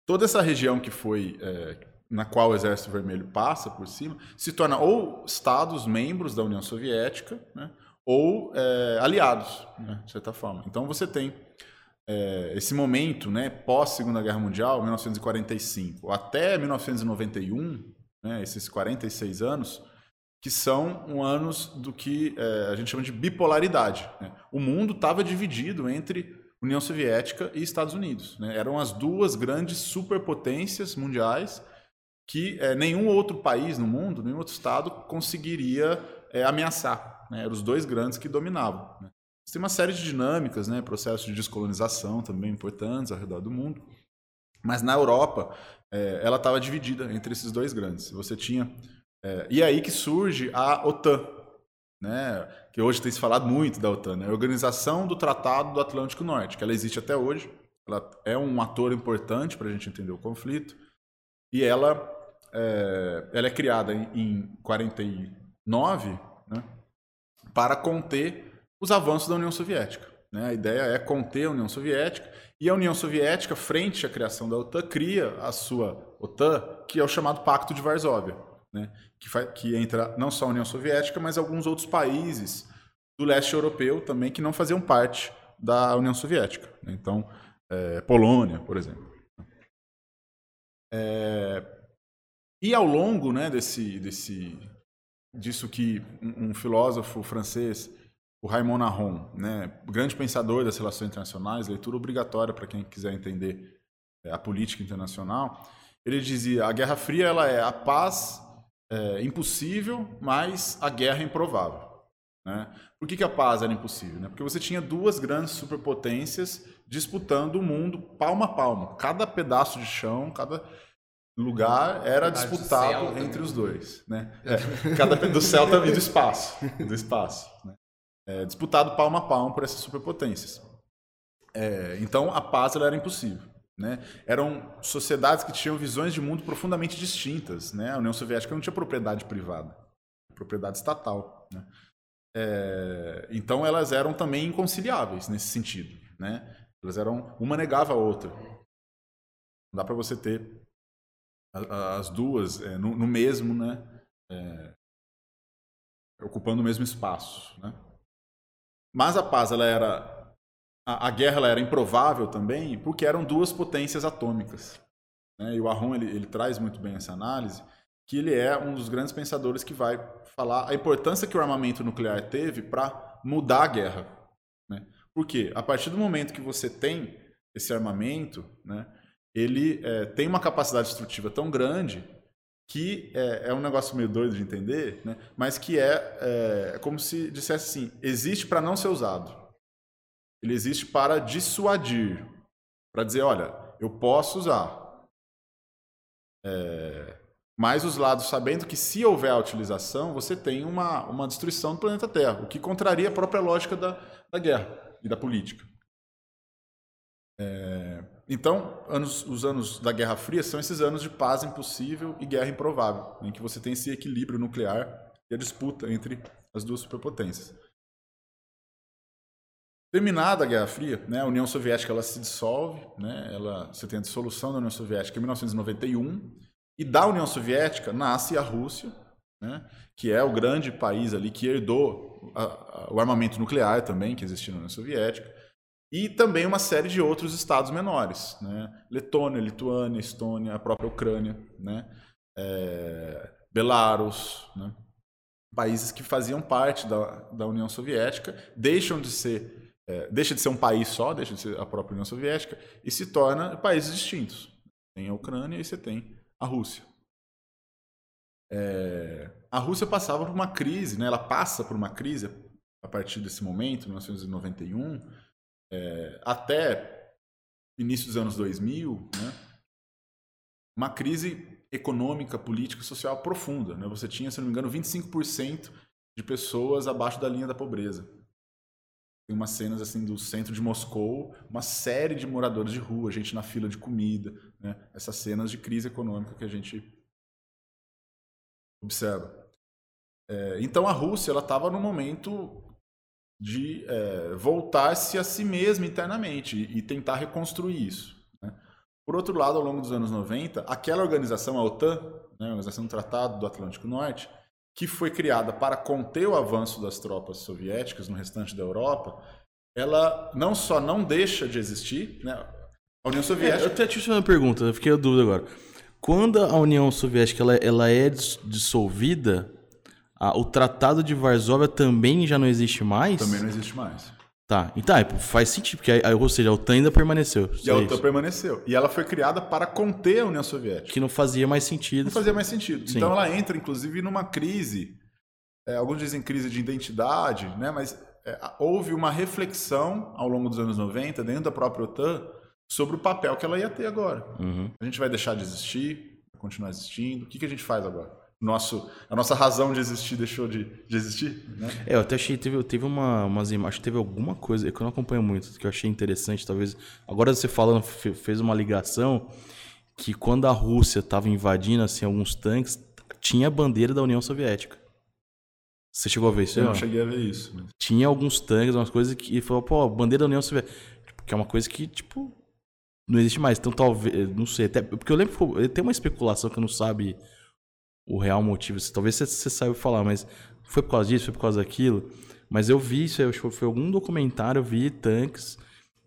toda essa região que foi é, na qual o Exército Vermelho passa por cima se torna ou estados membros da União Soviética, né, ou é, aliados, né, de certa forma. Então você tem é, esse momento, né, pós Segunda Guerra Mundial, 1945, até 1991, né, esses 46 anos, que são anos do que é, a gente chama de bipolaridade. Né? O mundo estava dividido entre União Soviética e Estados Unidos. Né? Eram as duas grandes superpotências mundiais que é, nenhum outro país no mundo, nenhum outro estado conseguiria é, ameaçar. Né? Eram os dois grandes que dominavam. Né? Tem uma série de dinâmicas, né? processos de descolonização também importantes ao redor do mundo. Mas na Europa, é, ela estava dividida entre esses dois grandes. Você tinha. É, e é aí que surge a OTAN, né, que hoje tem se falado muito da OTAN, né, a Organização do Tratado do Atlântico Norte, que ela existe até hoje, ela é um ator importante para a gente entender o conflito, e ela é, ela é criada em, em 49 né, para conter os avanços da União Soviética. Né? A ideia é conter a União Soviética, e a União Soviética, frente à criação da OTAN, cria a sua OTAN, que é o chamado Pacto de Varsóvia né, que, que entra não só a União Soviética, mas alguns outros países do leste europeu também que não faziam parte da União Soviética. Né? Então, é, Polônia, por exemplo. É, e ao longo né, desse, desse, disso que um, um filósofo francês, o Raymond Aron, né, grande pensador das relações internacionais, leitura obrigatória para quem quiser entender é, a política internacional, ele dizia: a Guerra Fria ela é a paz é, impossível, mas a guerra é improvável. Né? Por que, que a paz era impossível? Né? Porque você tinha duas grandes superpotências disputando o mundo palmo a palmo. Cada pedaço de chão, cada lugar era disputado entre os dois. Né? É, cada do céu e do espaço. Do espaço né? é, disputado palmo a palmo por essas superpotências. É, então a paz era impossível. Né? Eram sociedades que tinham visões de mundo profundamente distintas. Né? A União Soviética não tinha propriedade privada, propriedade estatal. Né? É, então elas eram também inconciliáveis nesse sentido. Né? Elas eram uma negava a outra. Não dá para você ter as duas é, no, no, mesmo, né? É, ocupando o mesmo espaço. Né? Mas a paz ela era a, a guerra era improvável também porque eram duas potências atômicas. Né? E o Aron ele, ele traz muito bem essa análise, que ele é um dos grandes pensadores que vai falar a importância que o armamento nuclear teve para mudar a guerra. Né? Porque a partir do momento que você tem esse armamento, né, ele é, tem uma capacidade destrutiva tão grande que é, é, um negócio meio doido de entender, né, mas que é, é, é como se dissesse assim: existe para não ser usado ele existe para dissuadir, para dizer, olha, eu posso usar. É, mas os lados sabendo que se houver a utilização, você tem uma, uma destruição do planeta Terra, o que contraria a própria lógica da, da guerra e da política. É, então, anos, os anos da Guerra Fria são esses anos de paz impossível e guerra improvável, em que você tem esse equilíbrio nuclear e a disputa entre as duas superpotências. Terminada a Guerra Fria, né, a União Soviética ela se dissolve, né, ela, você tem a dissolução da União Soviética em 1991, e da União Soviética nasce a Rússia, né, que é o grande país ali que herdou a, a, o armamento nuclear também, que existia na União Soviética, e também uma série de outros estados menores, né, Letônia, Lituânia, Estônia, a própria Ucrânia, né, é, Belarus, né, países que faziam parte da, da União Soviética, deixam de ser é, deixa de ser um país só, deixa de ser a própria União Soviética, e se torna países distintos. Tem a Ucrânia e você tem a Rússia. É, a Rússia passava por uma crise, né? ela passa por uma crise a partir desse momento, 1991, é, até início dos anos 2000, né? uma crise econômica, política, social profunda. Né? Você tinha, se não me engano, 25% de pessoas abaixo da linha da pobreza. Tem umas cenas assim do centro de Moscou, uma série de moradores de rua, gente na fila de comida, né? essas cenas de crise econômica que a gente observa. É, então a Rússia ela estava no momento de é, voltar-se a si mesma internamente e, e tentar reconstruir isso. Né? Por outro lado, ao longo dos anos 90, aquela organização, a OTAN, né, a Organização do Tratado do Atlântico Norte, que foi criada para conter o avanço das tropas soviéticas no restante da Europa, ela não só não deixa de existir, né? A União Soviética. É, eu até te uma pergunta, eu fiquei a dúvida agora. Quando a União Soviética ela, ela é dissolvida, a, o Tratado de Varsóvia também já não existe mais? Também não existe mais. Tá, então faz sentido, porque, aí, ou seja, a OTAN ainda permaneceu. E a OTAN isso. permaneceu. E ela foi criada para conter a União Soviética. Que não fazia mais sentido. Não fazia mais sentido. Sim. Então ela entra, inclusive, numa crise, é, alguns dizem crise de identidade, né? mas é, houve uma reflexão ao longo dos anos 90, dentro da própria OTAN, sobre o papel que ela ia ter agora. Uhum. A gente vai deixar de existir, continuar existindo, o que, que a gente faz agora? Nosso, a nossa razão de existir deixou de, de existir. Né? É, eu até achei, teve, teve uma, umas imagens, teve alguma coisa, que eu não acompanho muito, que eu achei interessante, talvez. Agora você falando, fez uma ligação que quando a Rússia estava invadindo assim, alguns tanques, tinha a bandeira da União Soviética. Você chegou a ver isso? Eu não cheguei a ver isso. Mas... Tinha alguns tanques, umas coisas que falou, pô, bandeira da União Soviética. Que é uma coisa que, tipo, não existe mais. Então talvez, não sei, até, porque eu lembro que tem uma especulação que não sabe o real motivo. Talvez você, você saiba falar, mas foi por causa disso, foi por causa daquilo. Mas eu vi isso, eu acho que foi algum documentário, eu vi tanques,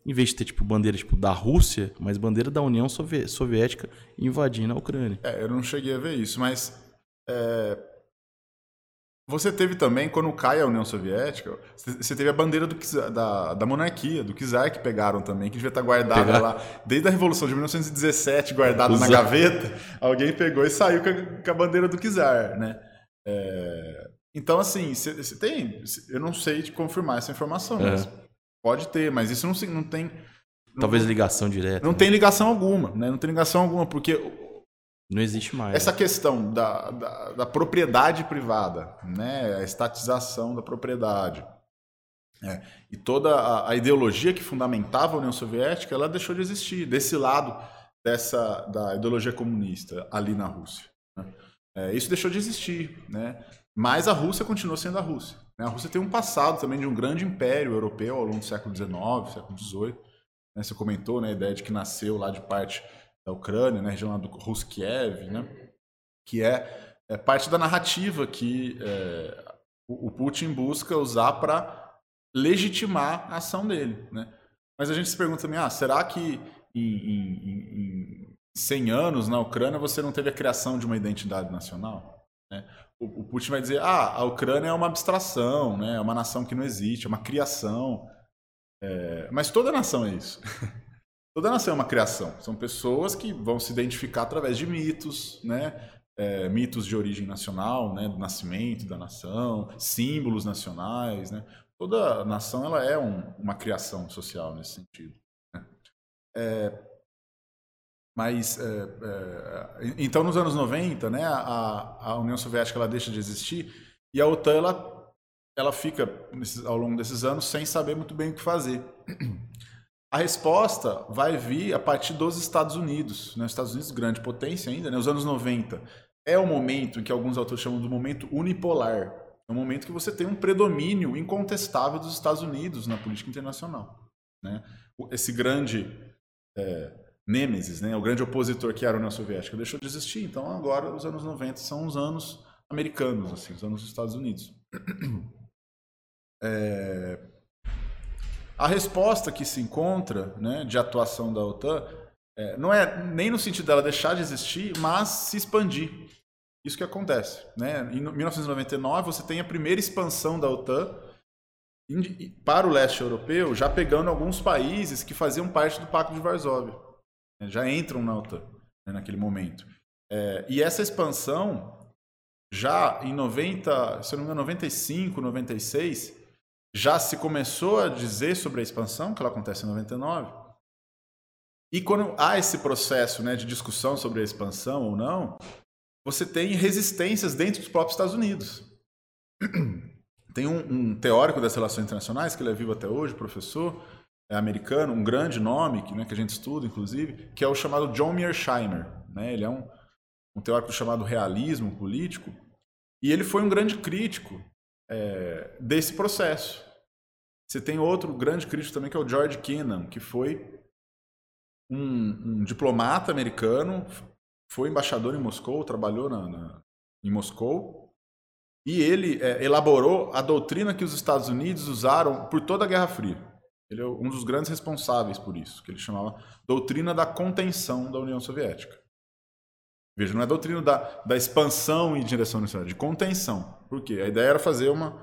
em vez de ter tipo bandeira tipo, da Rússia, mas bandeira da União Soviética invadindo a Ucrânia. É, eu não cheguei a ver isso, mas é, você teve também, quando cai a União Soviética, você teve a bandeira do, da, da monarquia, do czar que pegaram também, que devia estar guardada Pegar. lá. Desde a Revolução de 1917, guardada na gaveta, alguém pegou e saiu com a, com a bandeira do czar, né? É, então, assim, você tem... Eu não sei te confirmar essa informação, é. mas pode ter, mas isso não, não tem... Talvez ligação direta. Não né? tem ligação alguma, né? Não tem ligação alguma, porque não existe mais. Essa questão da, da, da, propriedade privada, né? a estatização da propriedade. É, e toda a, a, ideologia que fundamentava a União Soviética, ela deixou de existir, desse lado dessa da ideologia comunista ali na Rússia. Né? É, isso deixou de existir, né? mas a Rússia continuou sendo a Rússia. Né? A Rússia tem um passado também de um grande império europeu ao longo do século XIX, século XVIII. Né? Você comentou né, a ideia de que nasceu lá de parte da Ucrânia, na né, região lá do Ruskiev, né? que é, é parte da narrativa que é, o, o, Putin busca usar para legitimar a ação dele. Né? Mas a gente se pergunta também, ah, será que em, em, em 100 anos na Ucrânia você não teve a criação de uma identidade nacional? Né? O, o, Putin vai dizer, ah, a Ucrânia é uma abstração, né? é uma nação que não existe, é uma criação. É, mas toda nação é isso. Toda nação é uma criação. São pessoas que vão se identificar através de mitos, né? É, mitos de origem nacional, né? Do nascimento da nação, símbolos nacionais, né? Toda nação ela é um, uma criação social nesse sentido. Né? É, mas, é, é então, nos anos 90, né, a, a União Soviética ela deixa de existir e a OTAN ela, ela fica, ao longo desses anos, sem saber muito bem o que fazer. A resposta vai vir a partir dos Estados Unidos. Né? Os Estados Unidos, grande potência ainda, né? os anos 90. é o momento que alguns autores chamam do momento unipolar. É um momento que você tem um predomínio incontestável dos Estados Unidos na política internacional. Né? Esse grande é, nêmesis, né? o grande opositor que era a União Soviética, deixou de existir. Então agora os anos 90 são os anos americanos, assim, os anos dos Estados Unidos. É... A resposta que se encontra né, de atuação da OTAN é, não é nem no sentido dela deixar de existir, mas se expandir. Isso que acontece. Né? Em 1999, você tem a primeira expansão da OTAN para o leste europeu, já pegando alguns países que faziam parte do Pacto de Varsóvia. Né? Já entram na OTAN né, naquele momento. É, e essa expansão, já em 90, se não me engano, 95, 96, já se começou a dizer sobre a expansão, que ela acontece em 99. E quando há esse processo né, de discussão sobre a expansão ou não, você tem resistências dentro dos próprios Estados Unidos. Tem um, um teórico das relações internacionais, que ele é vivo até hoje, professor, é americano, um grande nome, que, né, que a gente estuda, inclusive, que é o chamado John Mearsheimer. Né? Ele é um, um teórico chamado realismo político, e ele foi um grande crítico é, desse processo. Você tem outro grande crítico também, que é o George Kennan, que foi um, um diplomata americano, foi embaixador em Moscou, trabalhou na, na em Moscou, e ele é, elaborou a doutrina que os Estados Unidos usaram por toda a Guerra Fria. Ele é um dos grandes responsáveis por isso, que ele chamava doutrina da contenção da União Soviética. Veja, não é doutrina da, da expansão em direção Soviética, de contenção. Por quê? A ideia era fazer uma,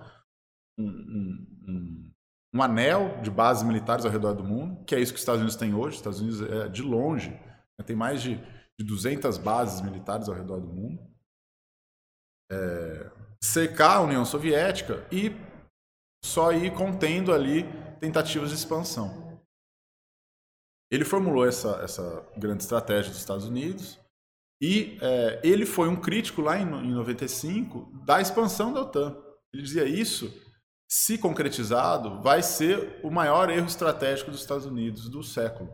um, um, um, um anel de bases militares ao redor do mundo, que é isso que os Estados Unidos têm hoje. Os Estados Unidos, é, de longe, né, tem mais de de 200 bases militares ao redor do mundo, é, cercar a União Soviética e só ir contendo ali tentativas de expansão. Ele formulou essa, essa grande estratégia dos Estados Unidos e é, ele foi um crítico lá em, em 95 da expansão da OTAN. Ele dizia isso, se concretizado, vai ser o maior erro estratégico dos Estados Unidos do século.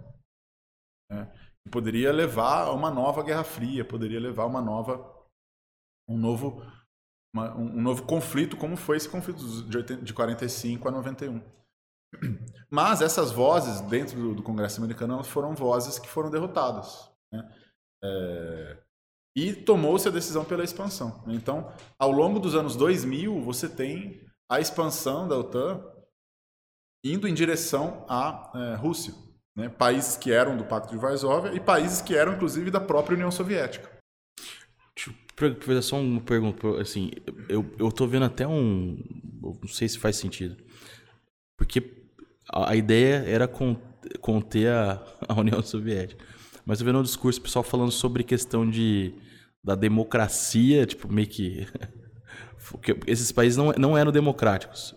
Né? poderia levar a uma nova Guerra Fria, poderia levar a uma nova um novo uma, um novo conflito como foi esse conflito de, 80, de 45 a 91. Mas essas vozes dentro do, do Congresso americano foram vozes que foram derrotadas. Né? É, e tomou-se a decisão pela expansão. Então, ao longo dos anos 2000, você tem a expansão da OTAN indo em direção à é, Rússia. Né? Países que eram do Pacto de Varsóvia e países que eram, inclusive, da própria União Soviética. Fazer só uma pergunta. Assim, eu, eu vendo até um. Não sei se faz sentido. Porque a, a ideia era conter a, a União Soviética. Mas eu vendo um discurso pessoal falando sobre questão de, da democracia, tipo, meio que. esses países não, não eram democráticos.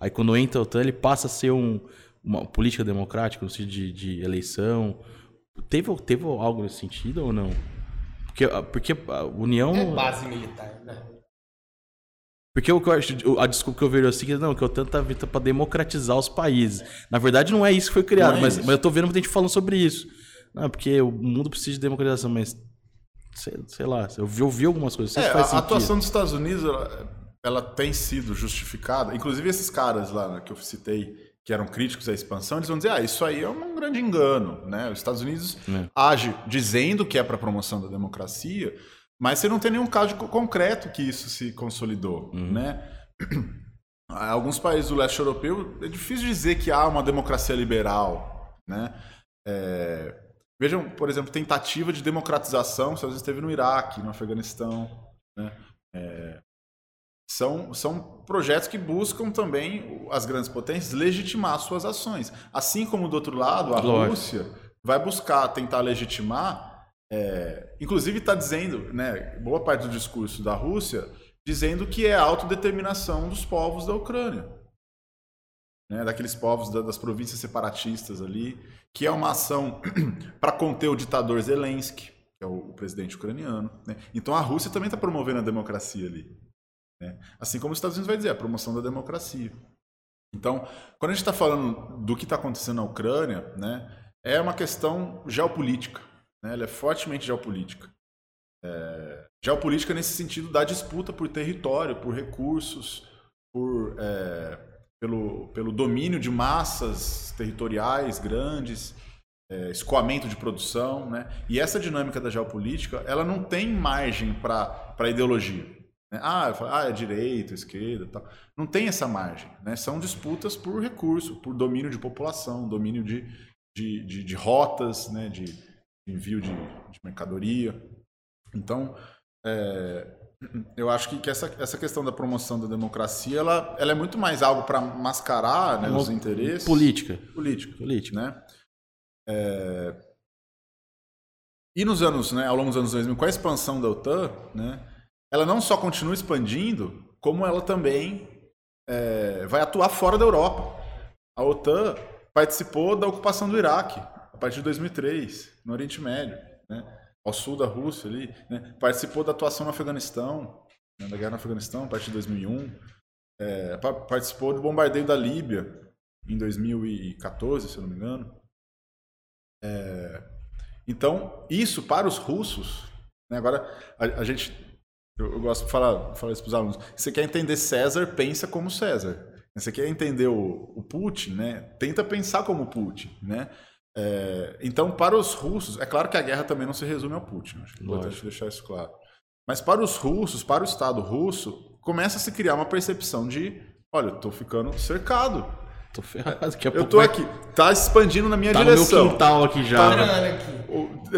Aí quando entra a OTAN, ele passa a ser um, uma política democrática, no sentido de, de eleição. Teve, teve algo nesse sentido ou não? Porque, porque a União. É base militar, né? Porque o que eu acho, a desculpa que eu vejo assim, que não, que o OTAN tá para democratizar os países. Na verdade, não é isso que foi criado, é mas, mas eu tô vendo muita gente falando sobre isso. Não, porque o mundo precisa de democratização, mas sei, sei lá, eu vi, eu vi algumas coisas. É, a atuação dos Estados Unidos, ela, ela, tem sido justificada. Inclusive esses caras lá né, que eu citei, que eram críticos à expansão, eles vão dizer: ah, isso aí é um grande engano. Né? Os Estados Unidos é. age dizendo que é para promoção da democracia, mas você não tem nenhum caso concreto que isso se consolidou. Uhum. Né? Alguns países do leste europeu, é difícil dizer que há uma democracia liberal. Né? É... Vejam, por exemplo, tentativa de democratização, Estados Unidos esteve no Iraque, no Afeganistão. Né? É são, são projetos que buscam também as grandes potências legitimar suas ações. Assim como do outro lado, a Lógico. Rússia vai buscar tentar legitimar, é, inclusive está dizendo, né, boa parte do discurso da Rússia, dizendo que é a autodeterminação dos povos da Ucrânia. Né, daqueles povos da, das províncias separatistas ali, que é uma ação para conter o ditador Zelensky, que é o, o presidente ucraniano. Né? Então a Rússia também está promovendo a democracia ali. Né? Assim como os Estados Unidos vai dizer, a promoção da democracia. Então, quando a gente está falando do que está acontecendo na Ucrânia, né, é uma questão geopolítica. Né? Ela é fortemente geopolítica. é, geopolítica nesse sentido da disputa por território, por recursos, por, é, pelo, pelo domínio de massas territoriais grandes, é, escoamento de produção. Né? E essa dinâmica da geopolítica ela não tem margem para ideologia. Né? Ah, falo, ah, é direita, esquerda tal. Não tem essa margem. Né? São disputas por recurso, por domínio de população, domínio de, de, de, de rotas, né? de, de envio de, de mercadoria. Então, é, eu acho que, que, essa, essa questão da promoção da democracia ela, ela é muito mais algo para mascarar né, os interesses. Política. Política. Política. Né? É, e nos anos, né, ao longo dos anos 2000, com a expansão da OTAN, né, ela não só continua expandindo, como ela também é, vai atuar fora da Europa. A OTAN participou da ocupação do Iraque a partir de 2003, no Oriente Médio. Né? Ao sul da Rússia ali, né? participou da atuação no Afeganistão, né? da guerra no Afeganistão a partir de 2001, é, participou do bombardeio da Líbia em 2014, se eu não me engano. É, então, isso para os russos, né? agora a, a gente, eu, eu, gosto de falar, falar isso para os alunos, você quer entender César, pensa como César. Você quer entender o, o Putin, né? tenta pensar como Putin, né? É, então, para os russos, é claro que a guerra também não se resume ao Putin, acho que é importante deixar isso claro. Mas para os russos, para o Estado russo, começa a se criar uma percepção de: olha, eu estou ficando cercado. Tô ferrado. A eu tô aqui, tá expandindo na minha tá direção. No meu quintal aqui já. Tá, né?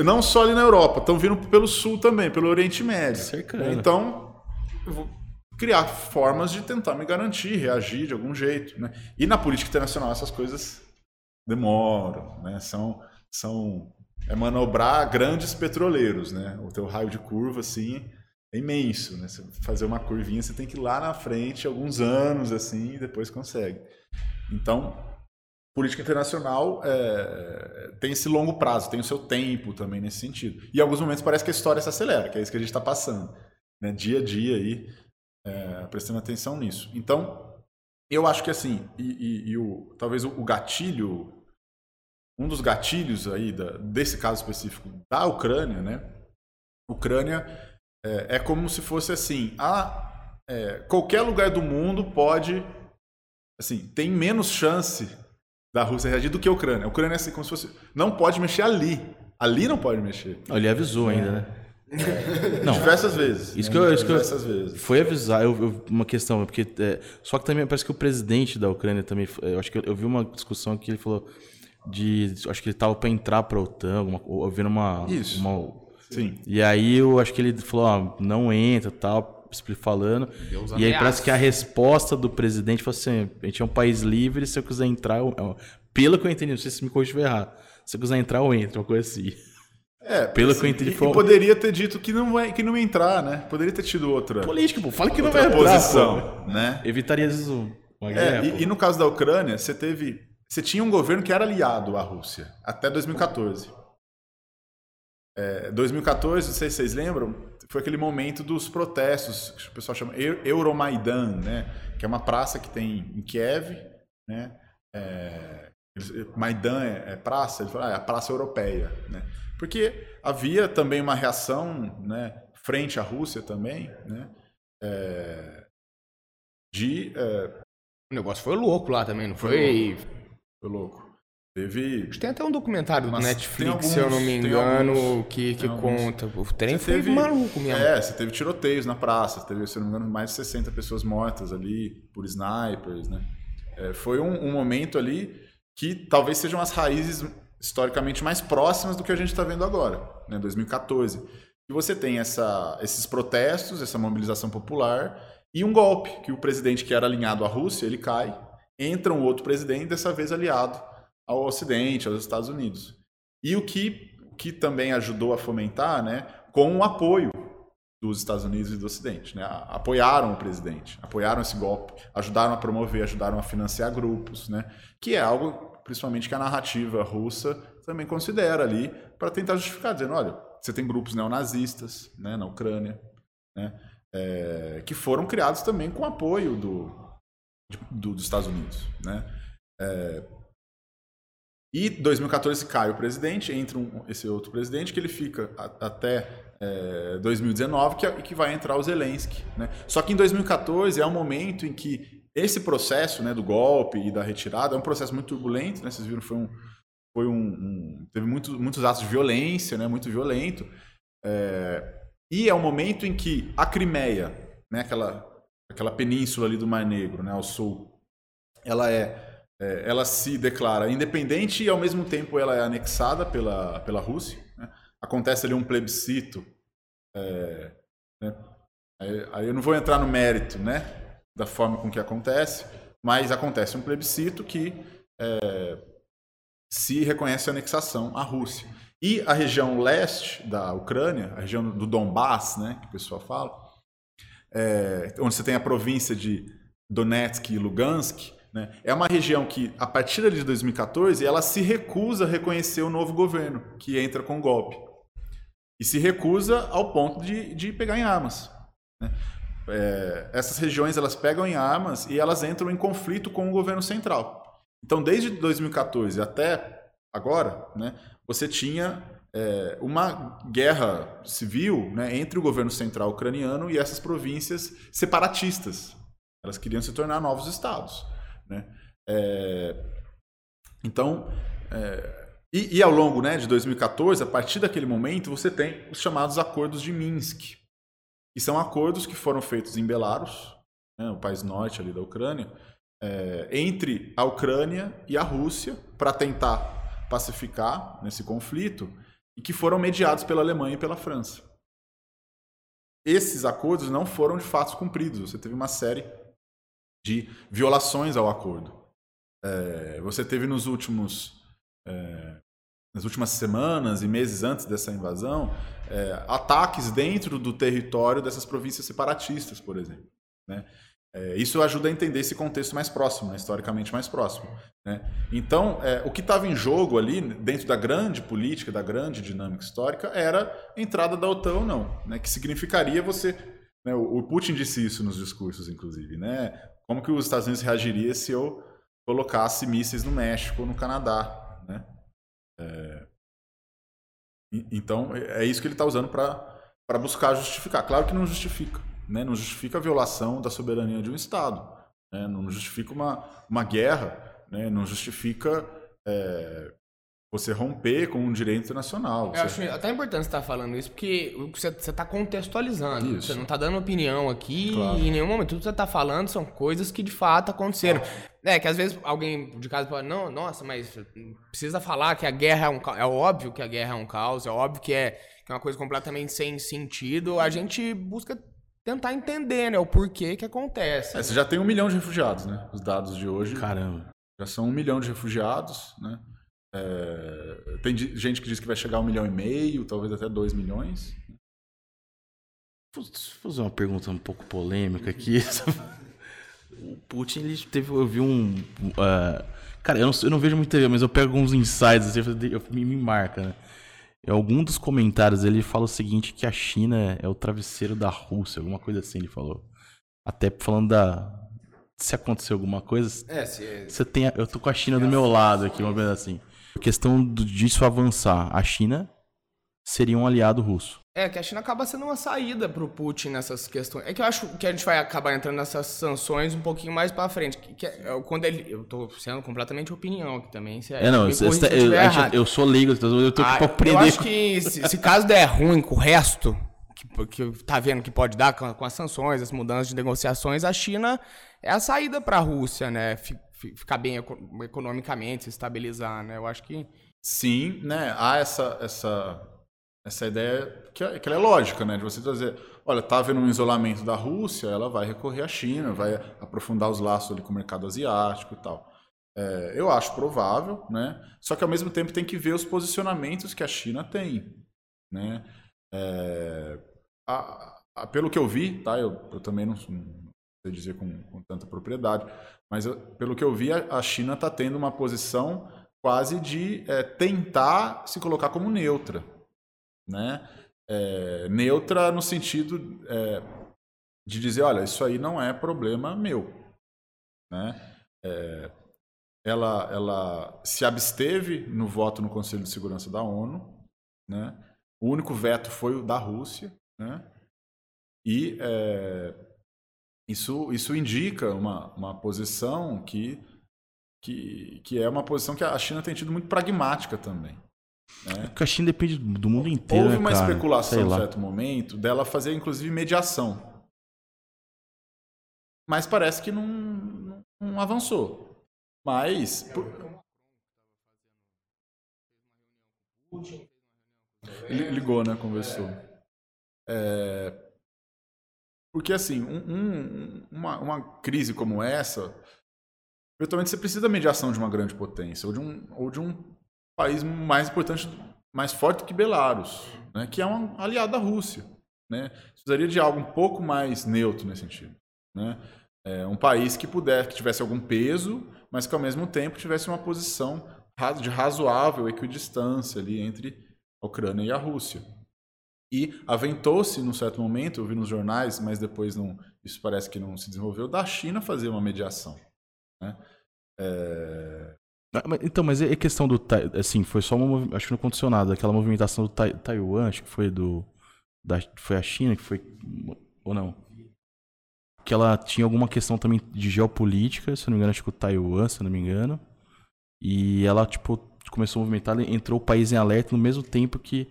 Não só ali na Europa, estão vindo pelo sul também, pelo Oriente Médio. Cercando. Então, eu vou criar formas de tentar me garantir, reagir de algum jeito. Né? E na política internacional essas coisas demoram, né? São, são é manobrar grandes petroleiros, né? O teu raio de curva assim é imenso, né? Você fazer uma curvinha, você tem que ir lá na frente alguns anos assim e depois consegue. Então, política internacional é, tem esse longo prazo, tem o seu tempo também nesse sentido. E em alguns momentos parece que a história se acelera, que é isso que a gente está passando, né? Dia a dia aí, é, prestando atenção nisso. Então, eu acho que assim, e, e, e o, talvez o, o, gatilho, um dos gatilhos aí da, desse caso específico da Ucrânia, né? Ucrânia é, é como se fosse assim, a, é, qualquer lugar do mundo pode, assim, tem menos chance da Rússia reagir do que a Ucrânia. A Ucrânia é assim, como se fosse, não pode mexer ali. Ali não pode mexer. Ele avisou ainda, né? Não, diversas vezes. Isso que eu, isso diversas que eu, vezes. Foi avisar, eu, eu, uma questão, porque é, só que também parece que o presidente da Ucrânia também, eu acho que eu, eu vi uma discussão que ele falou de, acho que ele estava para entrar para a OTAN, uma, ouvindo uma, isso. uma, sim. E aí eu acho que ele falou, ó, não entra, tal, falando. Deus e aí parece que a resposta do presidente foi assim, a gente é um país livre, se eu quiser entrar, eu, pelo que eu entendi, não sei se me corrige errar, se eu quiser entrar eu entro, uma coisa assim. É, pelo assim, que eu entendi. Foi... Poderia ter dito que não, vai, que não ia entrar, né? Poderia ter tido outra. Política, pô. Fala que não vai entrar. posição, né? Evitaria isso. É, e, e, no caso da Ucrânia, você teve. Você tinha um governo que era aliado à Rússia até 2014. É, 2014, não sei se vocês lembram, foi aquele momento dos protestos, que o pessoal chama Euromaidan, né? Que é uma praça que tem em Kiev, né? É, Maidan é, é praça, ele fala, ah, é a praça europeia, né? Porque havia também uma reação né, frente à Rússia também, né, é, de... É, o negócio foi louco lá também, não foi? Foi louco. Teve. Tem até um documentário do Netflix, alguns, se eu não me engano, alguns, que, que conta. O trem você foi teve, maluco mesmo. É, você teve tiroteios na praça, teve, se eu não me engano, mais de 60 pessoas mortas ali por snipers, né? É, foi um, um, momento ali que talvez sejam as raízes historicamente mais próximas do que a gente está vendo agora, né, 2014. E você tem essa, esses protestos, essa mobilização popular e um golpe, que o presidente que era alinhado à Rússia, ele cai, entra um outro presidente, dessa vez aliado ao Ocidente, aos Estados Unidos. E o que, que também ajudou a fomentar, né, com o apoio dos Estados Unidos e do Ocidente. Né? Apoiaram o presidente, apoiaram esse golpe, ajudaram a promover, ajudaram a financiar grupos, né? que é algo principalmente que a narrativa russa também considera ali para tentar justificar, dizendo, olha, você tem grupos neonazistas né, na Ucrânia, né, é, que foram criados também com apoio do, do dos Estados Unidos. Né? É, e 2014 cai o presidente, entra um, esse outro presidente que ele fica a, até é, 2019 que, que vai entrar o Zelensky. Né? Só que em 2014 é um momento em que esse processo né, do golpe e da retirada é um processo muito turbulento, né? vocês viram, foi um, foi um, um teve muito, muitos atos de violência, né, muito violento, é, e é um momento em que a Crimeia, né, aquela, aquela península ali do Mar Negro, né, ao sul, ela é, é ela se declara independente e ao mesmo tempo ela é anexada pela, pela Rússia. Né? Acontece ali um plebiscito. É, né? aí, eu não vou entrar no mérito, né, da forma com que acontece, mas acontece um plebiscito que é, se reconhece a anexação à Rússia. E a região leste da Ucrânia, a região do Donbass, né, que o pessoal fala, é, onde você tem a província de Donetsk e Lugansk, né, é uma região que, a partir de 2014, ela se recusa a reconhecer o novo governo, que entra com golpe. E se recusa ao ponto de, de pegar em armas. Né? É, essas regiões elas pegam em armas e elas entram em conflito com o governo central. Então, desde 2014 até agora, né, você tinha é, uma guerra civil né, entre o governo central ucraniano e essas províncias separatistas. Elas queriam se tornar novos estados. Né? É, então, é, e, e, ao longo né, de 2014, a partir daquele momento, você tem os chamados acordos de Minsk, que são acordos que foram feitos em Belarus, né, o país norte ali da Ucrânia, é, entre a Ucrânia e a Rússia para tentar pacificar nesse conflito e que foram mediados pela Alemanha e pela França. Esses acordos não foram de fato cumpridos. Você teve uma série de violações ao acordo. É, você teve nos últimos é, nas últimas semanas e meses antes dessa invasão é, ataques dentro do território dessas províncias separatistas, por exemplo. Né? É, isso ajuda a entender esse contexto mais próximo, né, historicamente mais próximo. Né? Então, é, o que estava em jogo ali, dentro da grande política, da grande dinâmica histórica, era a entrada da OTAN ou não, né, que significaria você. Né, o, o, Putin disse isso nos discursos, inclusive. Né, como que os Estados Unidos reagiria se eu colocasse mísseis no México ou no Canadá? Né? É, então, é, é isso que ele está usando para buscar justificar. Claro que não justifica né, não justifica a violação da soberania de um Estado, né, não justifica uma, uma guerra, né, não justifica é, você romper com um direito internacional. Eu acho até importante você estar falando isso, porque você está contextualizando. Isso. Você não está dando opinião aqui claro. em nenhum momento. Tudo que você está falando são coisas que de fato aconteceram. É, que às vezes alguém de casa pode, não, nossa, mas precisa falar que a guerra é um caos. É óbvio que a guerra é um caos, é óbvio que é, que é uma coisa completamente sem sentido. A gente busca tentar entender, né, o porquê que acontece. É, você já tem um milhão de refugiados, né? Os dados de hoje. Caramba. Já são um milhão de refugiados, né? É, tem gente que diz que vai chegar a um milhão e meio, talvez até dois milhões. Vou fazer uma pergunta um pouco polêmica aqui. o Putin, ele teve. Eu vi um. Uh, cara, eu não, eu não, vejo muito TV, mas eu pego alguns insights, assim, eu, me, me marca, né? Em algum dos comentários ele fala o seguinte, que a China é o travesseiro da Rússia, alguma coisa assim ele falou. Até falando da... Se acontecer alguma coisa, é, se... É você tem, eu tô com a China do meu lado aqui, uma coisa assim. A questão disso avançar, a China seria um aliado russo. É, que a China acaba sendo uma saída pro Putin nessas questões. É que eu acho que a gente vai acabar entrando nessas sanções um pouquinho mais pra frente. Que, que é, quando ele. Eu tô sendo completamente opinião aqui também. Se é, é não, se eu, eu, eu, sou leigo, eu tô ah, aprender. Eu acho que se, se caso der ruim com o resto, que, que tá vendo que pode dar com, com as sanções, as mudanças de negociações, a China é a saída pra Rússia, né? Ficar bem economicamente, se estabilizar, né? Eu acho que. Sim, né? Há essa. essa essa ideia que, é, que é lógica, né? De você dizer, olha, está havendo um isolamento da Rússia, ela vai recorrer à China, vai aprofundar os laços ali com o mercado asiático e tal. É, eu acho provável, né? Só que ao mesmo tempo tem que ver os posicionamentos que a China tem, né? É, a, a, pelo que eu vi, tá? Eu, eu também não, não, sei dizer com, com tanta propriedade, mas eu, pelo que eu vi, a, a China está tendo uma posição quase de é, tentar se colocar como neutra, né? É, neutra no sentido é, de dizer, olha, isso aí não é problema meu, né? É, ela, ela se absteve no voto no Conselho de Segurança da ONU, né? o único veto foi o da Rússia, né? E é, isso, isso indica uma, uma posição que, que, que é uma posição que a China tem tido muito pragmática também. Né? Porque a China depende do mundo inteiro. Houve né, uma cara? especulação em certo momento dela fazer, inclusive, mediação. Mas parece que não, não, não avançou. Mas. por- Li- Ligou, né? Conversou. É, Porque, assim, um- um- uma, uma crise como essa, eventualmente você precisa da mediação de uma grande potência, ou de um, ou de um país mais importante, mais forte que Belarus, né? que é um aliado da Rússia. Né? Precisaria de algo um pouco mais neutro nesse sentido. Né? É, um país que pudesse, que tivesse algum peso, mas que ao mesmo tempo tivesse uma posição de razoável equidistância ali entre a Ucrânia e a Rússia. E aventou-se, num certo momento, eu vi nos jornais, mas depois não, isso parece que não se desenvolveu, da China fazer uma mediação. Né? É, Então, mas é questão do. Assim, foi só uma. Acho que não aconteceu nada. Aquela movimentação do Tai- Taiwan, acho que foi do. Da, foi a China que foi. Ou não? Que ela tinha alguma questão também de geopolítica, se eu não me engano, acho que o Taiwan, se eu não me engano. E ela, tipo, começou a movimentar, entrou o país em alerta no mesmo tempo que,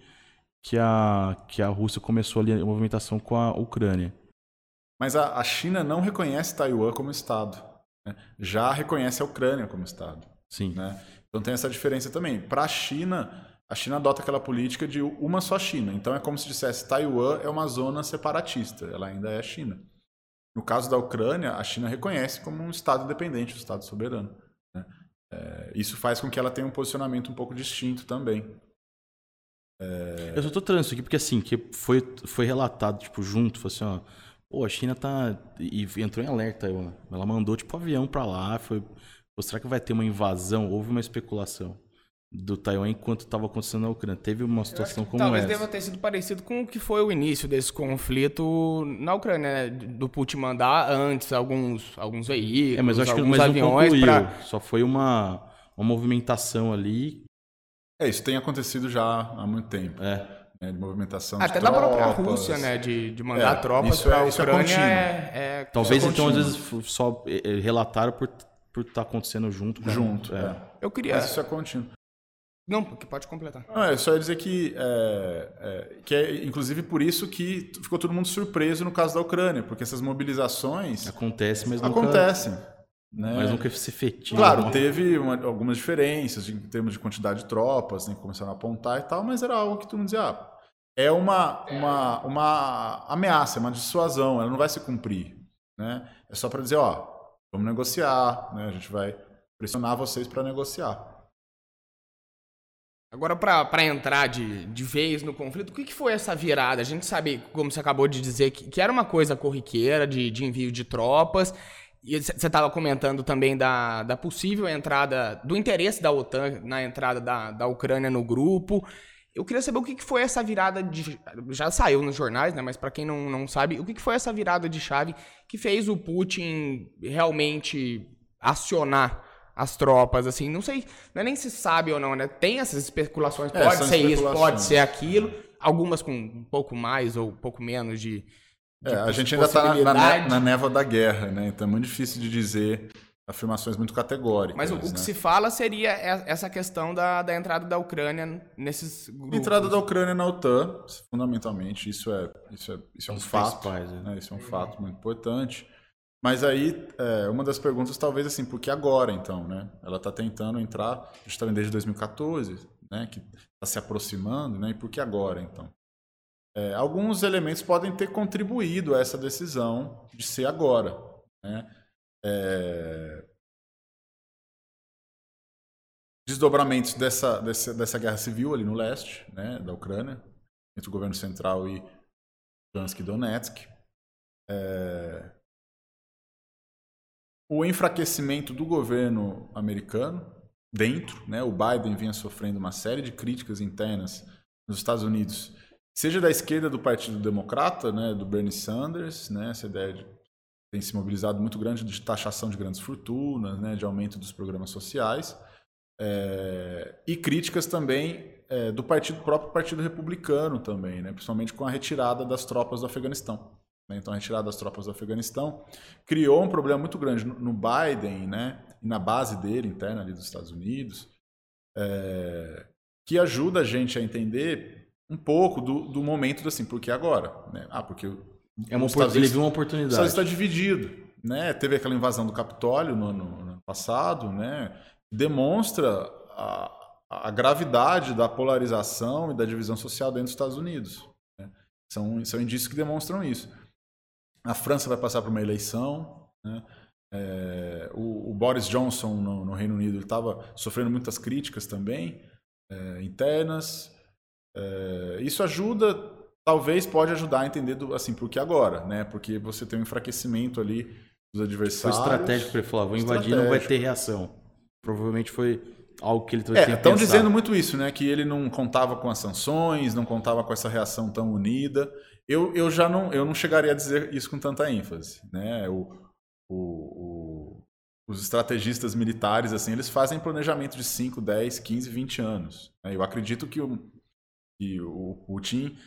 que, a, que a Rússia começou ali a movimentação com a Ucrânia. Mas a, a China não reconhece Taiwan como Estado. né? Já reconhece a Ucrânia como Estado. Sim. né? Então tem essa diferença também. Para a China, a China adota aquela política de uma só China. Então é como se dissesse Taiwan é uma zona separatista. Ela ainda é China. No caso da Ucrânia, a China reconhece como um Estado independente, um Estado soberano. né? É, isso faz com que ela tenha um posicionamento um pouco distinto também. Eu só tô isso aqui porque assim, que foi, foi relatado, tipo, junto, falou assim, ó. Pô, a China tá. E entrou em alerta. Ela mandou, tipo, avião pra lá. Foi. Pô, será que vai ter uma invasão? Houve uma especulação do Taiwan enquanto tava acontecendo na Ucrânia. Teve uma situação como Talvez essa. deva ter sido parecido com o que foi o início desse conflito na Ucrânia, né? Do Putin mandar antes alguns, alguns veículos, É, mas eu acho que alguns mas não aviões pra... Só foi uma, uma movimentação ali. É, isso tem acontecido já há muito tempo. É. né, de movimentação Até de da própria tropas. Rússia, né? De, de mandar É, tropas isso é- pra isso é Ucrânia contínuo. é, é- Talvez é então, às vezes, só eh, eh, relataram por por estar acontecendo junto. com- Junto, É. é. Eu queria... Mas isso é contínuo. Não, porque pode completar. Não, é só ia dizer que é, é, que é inclusive por isso que ficou todo mundo surpreso no caso da Ucrânia, porque essas mobilizações Acontece, mas nunca, acontecem. Né? mas nunca se efetiva. Claro, Uma- teve uma- algumas diferenças em termos de quantidade de tropas, né, que começaram a apontar e tal, mas era algo que todo mundo dizia, ah, é uma, uma, uma ameaça, é uma dissuasão, ela não vai se cumprir. Né? É só para dizer, ó, vamos negociar, né? a gente vai pressionar vocês para negociar. Agora, pra entrar de, de vez no conflito, o que, que foi essa virada? A gente sabe, como você acabou de dizer, que, que era uma coisa corriqueira de, de envio de tropas. E você estava comentando também da, da possível entrada, do interesse da OTAN na entrada da, da Ucrânia no grupo. Eu queria saber o que, que foi essa virada de. Já saiu nos jornais, né? Mas para quem não, não sabe, o que, que foi essa virada de chave que fez o Putin realmente acionar as tropas, assim, não sei, não é nem se sabe ou não, né? Tem essas especulações, É, pode ser isso, pode ser aquilo, algumas com um pouco mais ou um pouco menos de, de É, a gente ainda está na, na, da guerra, né? então é muito difícil de dizer afirmações muito categóricas. Mas o, o que né? se fala seria e- essa questão da, da entrada da Ucrânia nesses grupos. Entrada da Ucrânia na OTAN, fundamentalmente, isso é, isso é, isso é um Os fato. né? né? Isso é um fato muito importante. Mas aí, é, uma das perguntas, talvez assim, por que agora, então, né? Ela está tentando entrar, justamente desde 2014, né? Que está se aproximando, né? E por que agora, então? É, alguns elementos podem ter contribuído a essa decisão de ser agora, né? É, desdobramentos dessa, dessa, dessa guerra civil ali no leste, né, da Ucrânia, entre o governo central e Luhansk e Donetsk. É, o enfraquecimento do governo americano dentro, né, o Biden vinha sofrendo uma série de críticas internas nos Estados Unidos, seja da esquerda do Partido Democrata, né, do Bernie Sanders, né, essa ideia de tem se mobilizado muito grande de taxação de grandes fortunas, né, de aumento dos programas sociais, é, e críticas também é, do partido próprio Partido Republicano também, né? principalmente com a retirada das tropas do Afeganistão. Né? Então, a retirada das tropas do Afeganistão criou um problema muito grande no, Biden né? e na base dele, interna ali dos Estados Unidos, é, que ajuda a gente a entender um pouco do, do momento assim, porque agora? Né? Ah, porque é uma ele viu uma oportunidade. Os Estados está dividido. Né? Teve aquela invasão do Capitólio no ano passado, né? demonstra a, a gravidade da polarização e da divisão social dentro dos Estados Unidos. Né? São, são indícios que demonstram isso. A França vai passar por uma eleição. Né? É, o, o, Boris Johnson no, no Reino Unido estava sofrendo muitas críticas também é, internas. É, isso ajuda, talvez pode ajudar a entender do, assim por que agora, né? Porque você tem um enfraquecimento ali dos adversários. Foi estratégico para ele falar, vou invadir, não vai ter reação. Provavelmente foi algo que ele é, estão dizendo muito isso, né? Que ele não contava com as sanções, não contava com essa reação tão unida. Eu, eu já não, eu não chegaria a dizer isso com tanta ênfase, né? O, o, o, os estrategistas militares, assim, eles fazem planejamento de 5, 10, 15, 20 anos. Né? Eu acredito que o, que o Putin,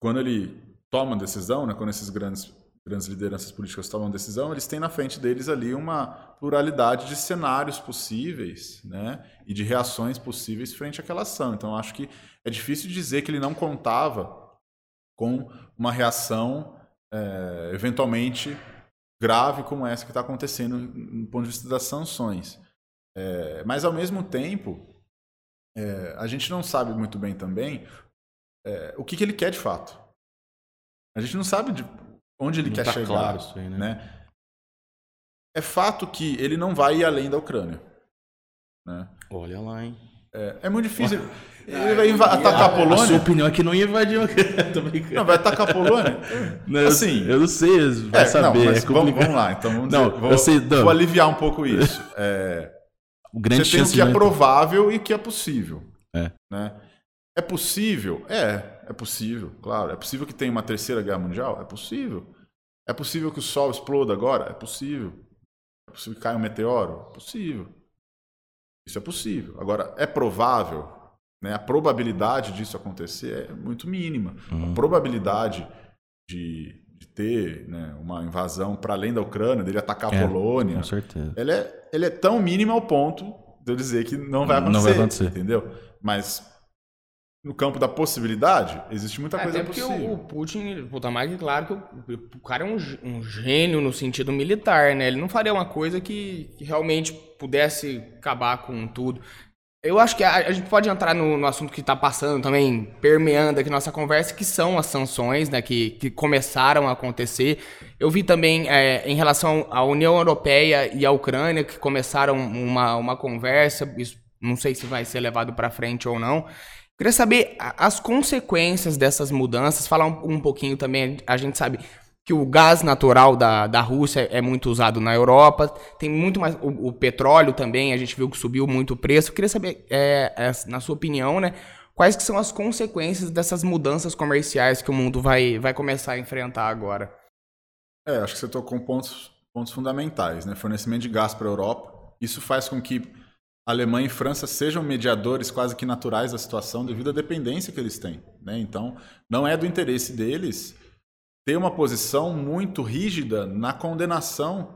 quando ele toma decisão, né? Quando esses grandes grandes lideranças políticas tomam decisão, eles têm na frente deles ali uma pluralidade de cenários possíveis né, e de reações possíveis frente àquela ação. Então, acho que é difícil dizer que ele não contava com uma reação é, eventualmente grave como essa que está acontecendo no ponto de vista das sanções. É, mas, ao mesmo tempo, é, a gente não sabe muito bem também é, o que, que ele quer de fato. A gente não sabe de, onde ele não quer tá chegar. Claro isso aí, né? né? É fato que ele não vai ir além da Ucrânia. Né? Olha lá, hein? É, é muito difícil. Ele vai atacar a Polônia. A sua opinião é que não ia invadir a Não, vai atacar a Polônia? Não, assim, eu, eu não sei, vai é, saber. Não, é vamos, vamos, lá, então vamos não, dizer, vou, sei, vou aliviar um pouco isso. É, grande você tem o que é provável e o que é possível. É. Né? É possível? É, é possível, claro. É possível que tenha uma terceira guerra mundial? É possível. É possível que o Sol exploda agora? É possível. É possível que caia um meteoro? É possível. Isso é possível. Agora, é provável? Né? A probabilidade disso acontecer é muito mínima. Uhum. A probabilidade de, de ter né, uma invasão para além da Ucrânia, dele atacar é, a Polônia, com certeza. Ela, é, ela é tão mínima ao ponto de eu dizer que não vai acontecer. Não vai acontecer. Entendeu? Mas no campo da possibilidade, existe muita coisa Até porque possível. o Putin, puta mais que claro que o, o cara é um, um, gênio no sentido militar, né? Ele não faria uma coisa que, que realmente pudesse acabar com tudo. Eu acho que a, a gente pode entrar no, no assunto que está passando também, permeando aqui nossa conversa, que são as sanções, né, que, que começaram a acontecer. Eu vi também é, em relação à União Europeia e à Ucrânia, que começaram uma, uma conversa, isso não sei se vai ser levado para frente ou não. Queria saber as consequências dessas mudanças, falar um, um, pouquinho também, a gente sabe que o gás natural da, da Rússia é muito usado na Europa, tem muito mais, o, o petróleo também, a gente viu que subiu muito o preço. queria saber, é, é, na sua opinião, né, quais que são as consequências dessas mudanças comerciais que o mundo vai, vai começar a enfrentar agora? É, acho que você tocou pontos, pontos fundamentais, né, fornecimento de gás para a Europa, isso faz com que Alemanha e França sejam mediadores quase que naturais da situação devido à dependência que eles têm. Né? Então, não é do interesse deles ter uma posição muito rígida na condenação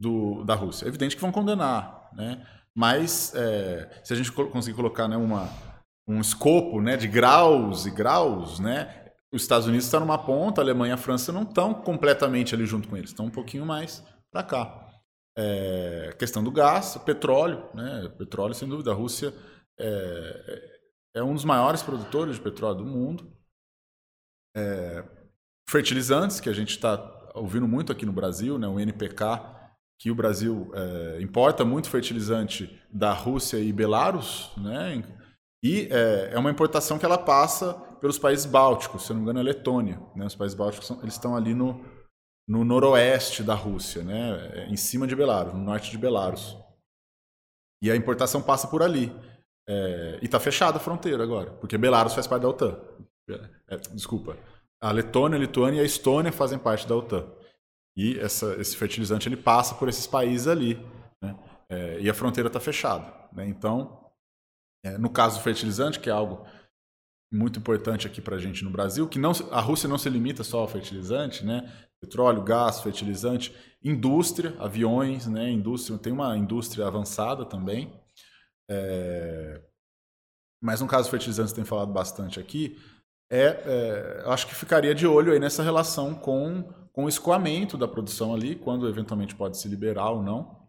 do, da Rússia. É evidente que vão condenar, né? mas é, se a gente conseguir colocar né, uma, um escopo né, de graus e graus, né, os Estados Unidos estão numa ponta, a Alemanha e a França não estão completamente ali junto com eles, estão um pouquinho mais para cá. É, questão do gás, petróleo, né? Petróleo, sem dúvida. A Rússia é, é um dos maiores produtores de petróleo do mundo. É, fertilizantes, que a gente está ouvindo muito aqui no Brasil, né? o NPK, que o Brasil é, importa muito fertilizante da Rússia e Belarus, né? E é, é, uma importação que ela passa pelos países bálticos, se não me engano, é Letônia. Né? Os países bálticos são, eles estão ali no, no noroeste da Rússia, né? em cima de Belarus, no norte de Belarus. E a importação passa por ali. É, e está fechada a fronteira agora, porque Belarus faz parte da OTAN. É, desculpa. A Letônia, a Lituânia e a Estônia fazem parte da OTAN. E essa, esse fertilizante ele passa por esses países ali. Né? É, e a fronteira está fechada. Né? Então, É, no caso do fertilizante, que é algo muito importante aqui para a gente no Brasil, que não, a Rússia não se limita só ao fertilizante, né? Petróleo, gás, fertilizante, indústria, aviões, né? Indústria, tem uma indústria avançada também. É... Mas no caso do fertilizante, tem falado bastante aqui, é, é, acho que ficaria de olho aí nessa relação com, com o escoamento da produção ali, quando eventualmente pode se liberar ou não.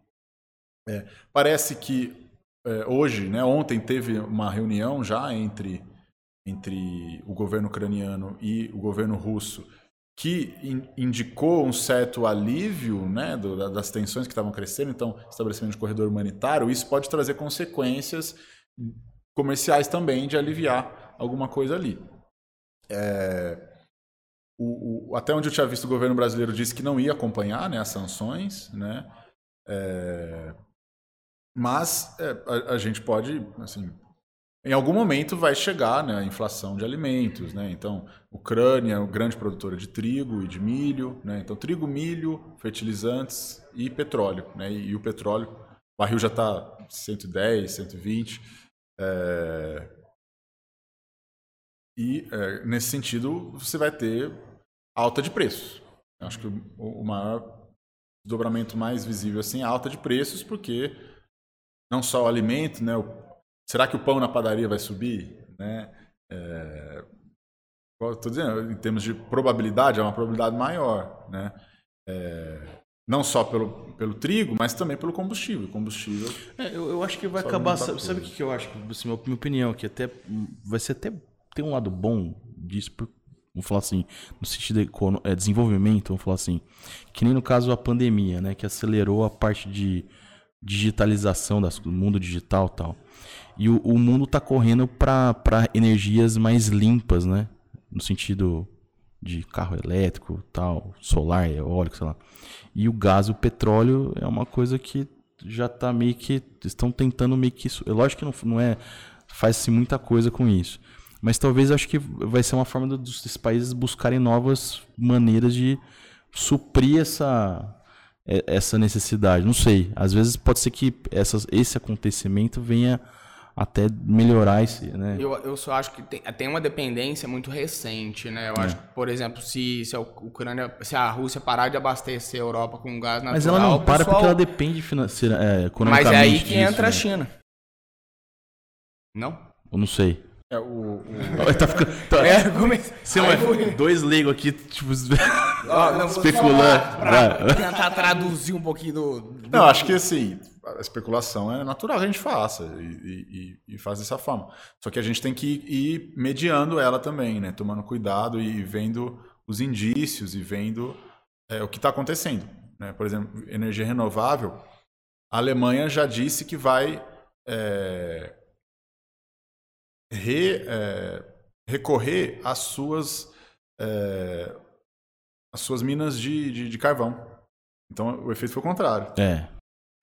É, parece que é, hoje, né, ontem teve uma reunião já entre, entre o governo ucraniano e o governo russo que in, indicou um certo alívio né, do, das tensões que estavam crescendo, então estabelecimento de corredor humanitário, isso pode trazer consequências comerciais também de aliviar alguma coisa ali. É, o, o, até onde eu tinha visto o governo brasileiro disse que não ia acompanhar né, as sanções, né? É, mas é, a, a, gente pode, assim, em algum momento vai chegar né, a inflação de alimentos, né? Então, Ucrânia é grande produtora de trigo e de milho, né? Então, trigo, milho, fertilizantes e petróleo, né? E, e o petróleo, o barril já está 110, 120. É... E, é, nesse sentido, você vai ter alta de preços. Acho que o, o maior dobramento mais visível assim é alta de preços, porque não só o alimento, né? O, será que o pão na padaria vai subir, né? É, Estou dizendo, em termos de probabilidade, é uma probabilidade maior, né? É, não só pelo, pelo trigo, mas também pelo combustível. combustível é, eu, eu, acho que vai acabar. Sabe, sabe o que, eu acho? Assim, minha opinião, que até vai ser até tem um lado bom disso, vamos falar assim, no sentido de é, desenvolvimento, vamos falar assim, que nem no caso a pandemia, né, que acelerou a parte de digitalização das, do mundo digital tal. E o, o mundo está correndo para energias mais limpas, né? No sentido de carro elétrico, tal, solar, eólico, sei lá. E o gás o petróleo é uma coisa que já está meio que estão tentando meio que isso. É lógico que não, não é faz-se muita coisa com isso, mas talvez acho que vai ser uma forma dos países buscarem novas maneiras de suprir essa essa necessidade. Não sei. Às vezes pode ser que essas, esse acontecimento venha até melhorar esse, né? Eu, eu só acho que tem, tem uma dependência muito recente, né? Eu é. acho que, por exemplo, se, se a Ucrânia, se a Rússia parar de abastecer a Europa com gás natural... Mas ela não para pessoal... porque ela depende financeira, é, economicamente Mas é aí que disso, entra né? a China. Não? Eu não sei. É, o, o... tá ficando. Tá... É, comece... Sim, mas dois leigos aqui, tipo, não, especulando. Pra tentar traduzir um pouquinho do, do, Não, acho que assim, a especulação é natural que a gente faça e, e, e faz dessa forma. Só que a gente tem que ir mediando ela também, né? Tomando cuidado e vendo os indícios e vendo é, o que está acontecendo. Né? Por exemplo, energia renovável. A Alemanha já disse que vai. É, re, é, recorrer às suas, às suas minas de, de, de, carvão. Então o efeito foi o contrário. É.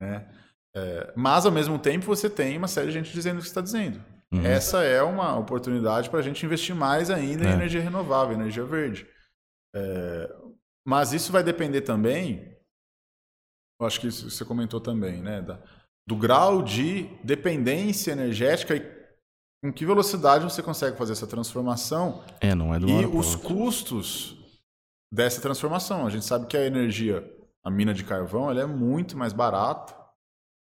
Né? é. mas ao mesmo tempo você tem uma série de gente dizendo o que está dizendo. Uhum. Essa é uma oportunidade para a gente investir mais ainda em é. energia renovável, energia verde. É, mas isso vai depender também, eu acho que você comentou também, né, da, do grau de dependência energética e com que velocidade você consegue fazer essa transformação é, não é do e os custos dessa transformação. A gente sabe que a energia, a mina de carvão, ela é muito mais barata,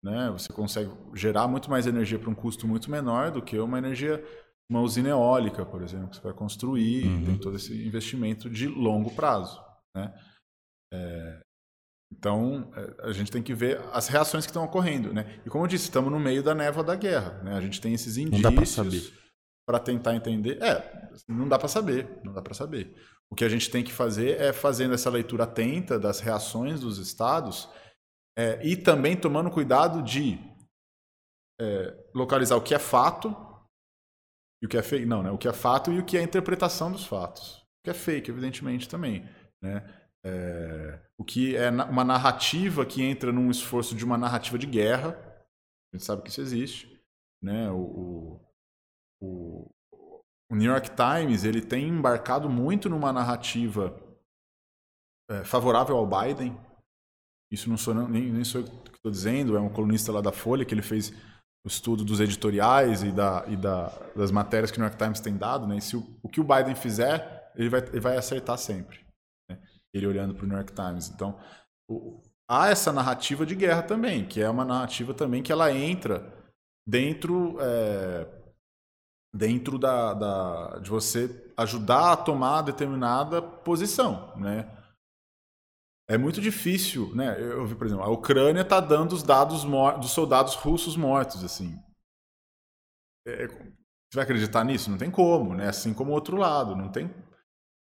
né? Você consegue gerar muito mais energia para um custo muito menor do que uma energia, uma usina eólica, por exemplo, que você vai construir, uhum. tem todo esse investimento de longo prazo, né? É, então, é, a gente tem que ver as reações que estão ocorrendo, né? E como eu disse, estamos no meio da névoa da guerra, né? A gente tem esses indícios para tentar entender. É, não dá para saber, não dá para saber. O que a gente tem que fazer é fazendo essa leitura atenta das reações dos estados é, e também tomando cuidado de é, localizar o que é fato e o que é fake. Não, né? O que é fato e o que é interpretação dos fatos. O que é fake, evidentemente, também, né? É, o que é uma narrativa que entra num esforço de uma narrativa de guerra. A gente sabe que isso existe. Né? O, o, New York Times ele tem embarcado muito numa narrativa é, favorável ao Biden. Isso não sou nem, nem sou eu que estou dizendo, é um colunista lá da Folha que ele fez o estudo dos editoriais e, da, e da, das matérias que o New York Times tem dado, né? se o, o que o Biden fizer, ele vai, ele vai acertar sempre. Né? Ele olhando para o New York Times. Então, o, há essa narrativa de guerra também, que é uma narrativa também que ela entra dentro é, dentro da, da, de você ajudar a tomar determinada posição, né? É muito difícil, né? Eu vi, por exemplo, a Ucrânia está dando os dados dos soldados russos mortos, assim. É, você vai acreditar nisso? Não tem como, né? Assim como o outro lado, não tem,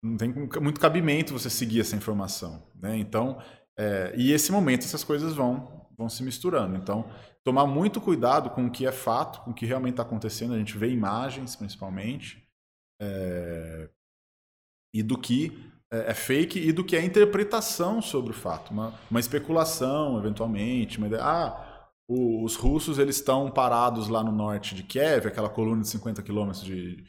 não tem muito cabimento você seguir essa informação, né? Então, é, e esse momento essas coisas vão vão se misturando. Então, tomar muito cuidado com o que é fato, com o que realmente está acontecendo. A gente vê imagens, principalmente, é, e do que é, é, fake e do que é interpretação sobre o fato. Uma, uma especulação, eventualmente, uma ideia. Ah, os russos eles estão parados lá no norte de Kiev, aquela coluna de 50 quilômetros de,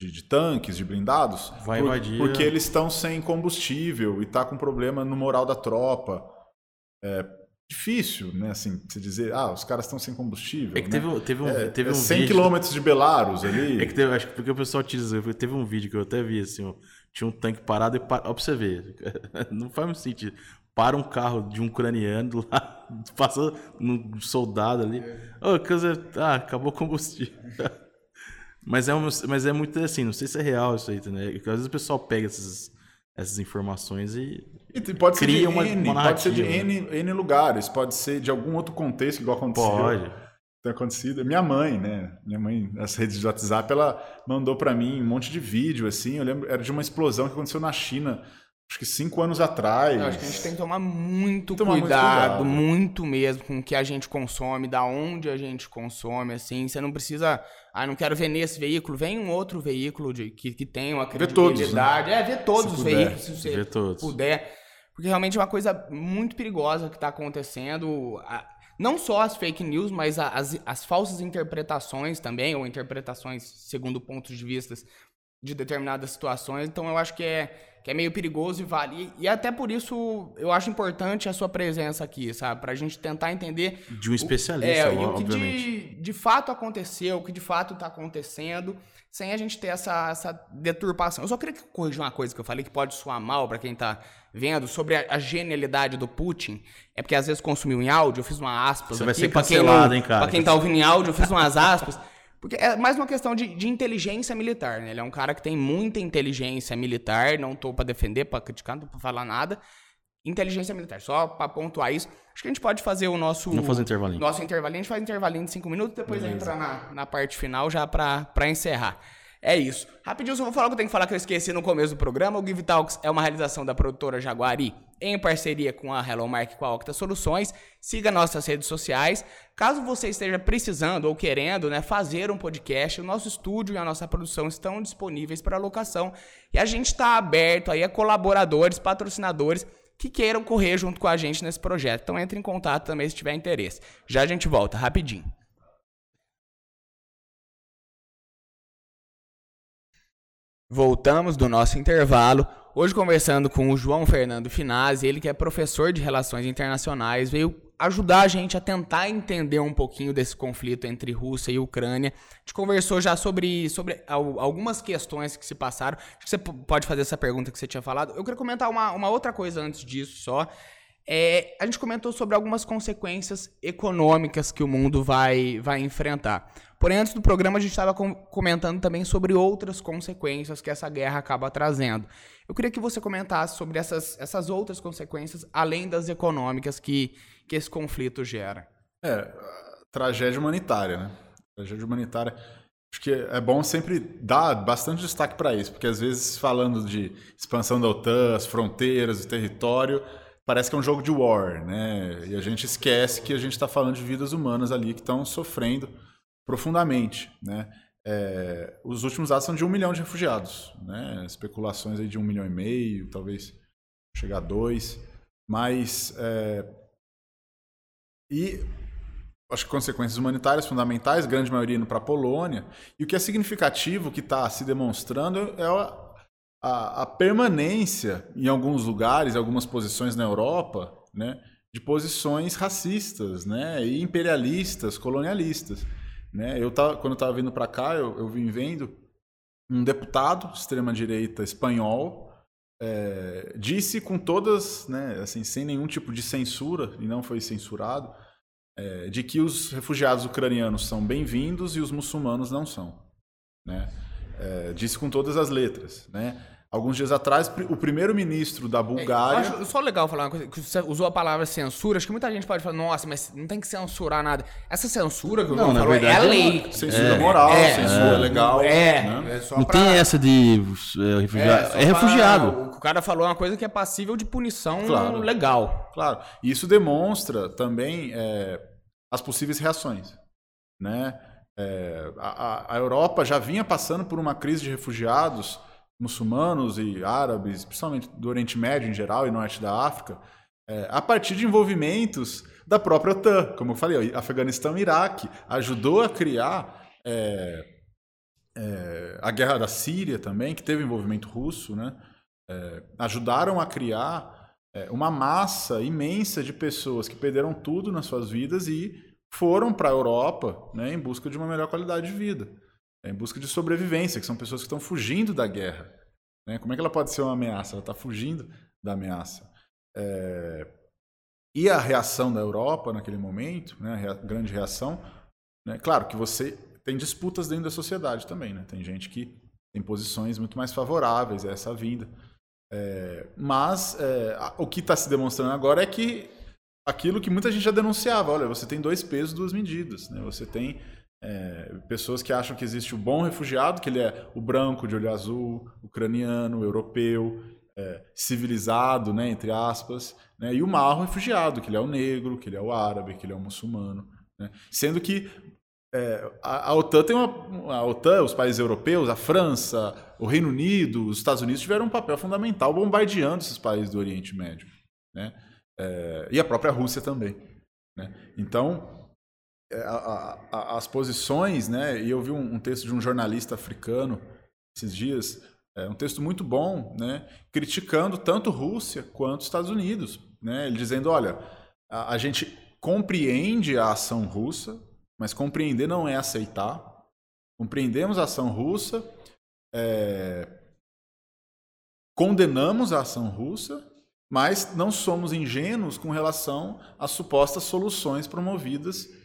de, de, tanques, de blindados, Vai por, porque eles estão sem combustível e está com problema no moral da tropa. É, difícil, né? Assim, você dizer, ah, os caras estão sem combustível. É que né? teve, teve um, é, teve um 100 vídeo... quilômetros de Belarus ali. É que teve, acho que porque o pessoal utiliza, teve um vídeo que eu até vi assim, ó, tinha um tanque parado e para, ó, pra você ver, não faz muito sentido. Para um carro de um ucraniano lá, passa um soldado ali. Oh, ah, acabou o combustível. mas, é um, mas é muito assim, não sei se é real isso aí, né? Porque às vezes o pessoal pega essas, essas informações e e pode ser de uma, N, uma pode ser de N, N lugares, pode ser de algum outro contexto, igual aconteceu. Pode. Tem acontecido. Minha mãe, né? Minha mãe, nas redes de WhatsApp, ela mandou para mim um monte de vídeo, assim. Eu lembro, era de uma explosão que aconteceu na China, acho que cinco anos atrás. Eu acho que a gente tem que tomar muito, tomar cuidado, muito, cuidado. muito mesmo com o que a gente consome, da onde a gente consome, assim. Você não precisa ah, não quero ver nesse veículo, vem um outro veículo de, que, que tem uma credibilidade. Vê todos, né? É, ver todos se os puder, veículos, se você todos. puder. Porque realmente é uma coisa muito perigosa que está acontecendo. Não só as fake news, mas as, as falsas interpretações também, ou interpretações segundo pontos de vista de determinadas situações. Então eu acho que é que é meio perigoso e vale. E, até por isso eu acho importante a sua presença aqui, sabe? Pra gente tentar entender. De um especialista, o, é, o que de, de, fato aconteceu, o que de fato tá acontecendo, sem a gente ter essa, essa deturpação. Eu só queria corrigir uma coisa que eu falei que pode soar mal para quem tá vendo sobre a, a, genialidade do Putin. É porque às vezes consumiu em áudio, eu fiz uma aspas. Você aqui, vai ser cancelado, quem hein, cara? Pra quem tá ouvindo em áudio, eu fiz umas aspas. Porque é mais uma questão de, de, inteligência militar, né? Ele é um cara que tem muita inteligência militar, não tô para defender, para criticar, não tô pra falar nada. Inteligência militar, só para pontuar isso. Acho que a gente pode fazer o nosso. Fazer intervalinho. Nosso intervalinho, a gente faz intervalinho de 5 minutos, depois entra na, na parte final já para encerrar. É isso. Rapidinho, só vou falar o que eu tenho que falar que eu esqueci no começo do programa. O Give Talks é uma realização da produtora Jaguari em parceria com a Hello Mark e com a Octa Soluções. Siga nossas redes sociais. Caso você esteja precisando ou querendo né, fazer um podcast, o nosso estúdio e a nossa produção estão disponíveis para locação. E a gente está aberto aí a colaboradores, patrocinadores que queiram correr junto com a gente nesse projeto. Então entre em contato também se tiver interesse. Já a gente volta rapidinho. Voltamos do nosso intervalo. Hoje conversando com o João Fernando Finazzi, ele que é professor de Relações Internacionais, veio ajudar a gente a tentar entender um pouquinho desse conflito entre Rússia e Ucrânia. A gente conversou já sobre, sobre algumas questões que se passaram. Acho que você pode fazer essa pergunta que você tinha falado. Eu queria comentar uma, uma outra coisa antes disso só. É, a gente comentou sobre algumas consequências econômicas que o mundo vai, vai enfrentar. Porém, antes do programa, a gente estava comentando também sobre outras consequências que essa guerra acaba trazendo. Eu queria que você comentasse sobre essas, essas outras consequências, além das econômicas que, que esse conflito gera. É, tragédia humanitária, né? Tragédia humanitária. Acho que é bom sempre dar bastante destaque para isso, porque às vezes falando de expansão da OTAN, as fronteiras, o território, parece que é um jogo de war, né? E a gente esquece que a gente está falando de vidas humanas ali que estão sofrendo profundamente, né? É, os últimos dados são de um milhão de refugiados, né? Especulações aí de um milhão e meio, talvez chegar a dois, mas é, e acho que consequências humanitárias fundamentais, grande maioria indo para a Polônia. E o que é significativo que está se demonstrando é a, a, a, permanência em alguns lugares, algumas posições na Europa, né, de posições racistas, né, e imperialistas, colonialistas. Né? Eu tava, quando estava vindo para cá, eu, eu vim vendo um deputado de extrema-direita espanhol é, disse com todas, né, assim, sem nenhum tipo de censura, e não foi censurado, é, de que os refugiados ucranianos são bem-vindos e os muçulmanos não são. Né? É, disse com todas as letras. Né? Alguns dias atrás, o primeiro-ministro da Bulgária. É, acho só legal falar uma coisa, que você usou a palavra censura, acho que muita gente pode falar, nossa, mas não tem que censurar nada. Essa censura que o não, falou verdade, é a lei. É censura é, moral, é, censura legal. É, né? é não pra... tem essa de é, refugiado. É, refugiado. Pra... O cara falou uma coisa que é passível de punição claro, legal. Claro. Isso demonstra também as possíveis reações. Né? a, a Europa já vinha passando por uma crise de refugiados muçulmanos e árabes, principalmente do Oriente Médio em geral e norte da África, é, a partir de envolvimentos da própria OTAN. Como eu falei, Afeganistão e Iraque ajudou a criar é, é, a guerra da Síria também, que teve envolvimento russo, né? É, ajudaram a criar é, uma massa imensa de pessoas que perderam tudo nas suas vidas e foram para a Europa né, em busca de uma melhor qualidade de vida é em busca de sobrevivência, que são pessoas que estão fugindo da guerra. Né? Como é que ela pode ser uma ameaça? Ela está fugindo da ameaça. É... E a reação da Europa naquele momento, né? a grande reação, né? claro que você tem disputas dentro da sociedade também, né? tem gente que tem posições muito mais favoráveis a essa vinda. É... Mas é... o que está se demonstrando agora é que aquilo que muita gente já denunciava, olha, você tem dois pesos, duas medidas. Né? Você tem é, pessoas que acham que existe o bom refugiado, que ele é o branco de olho azul, ucraniano, europeu, é, civilizado, né, entre aspas, né, e o mal refugiado, que ele é o negro, que ele é o árabe, que ele é o muçulmano. Né? Sendo que é, a, a, OTAN tem uma. A OTAN, os países europeus, a França, o Reino Unido, os Estados Unidos tiveram um papel fundamental bombardeando esses países do Oriente Médio. Né? É, e a própria Rússia também. Né? Então, a, a, as posições, né? E eu vi um, um, texto de um jornalista africano esses dias, é um texto muito bom, né? Criticando tanto Rússia quanto Estados Unidos, né? Ele dizendo, olha, a, a gente compreende a ação russa, mas compreender não é aceitar. Compreendemos a ação russa, é, condenamos a ação russa, mas não somos ingênuos com relação às supostas soluções promovidas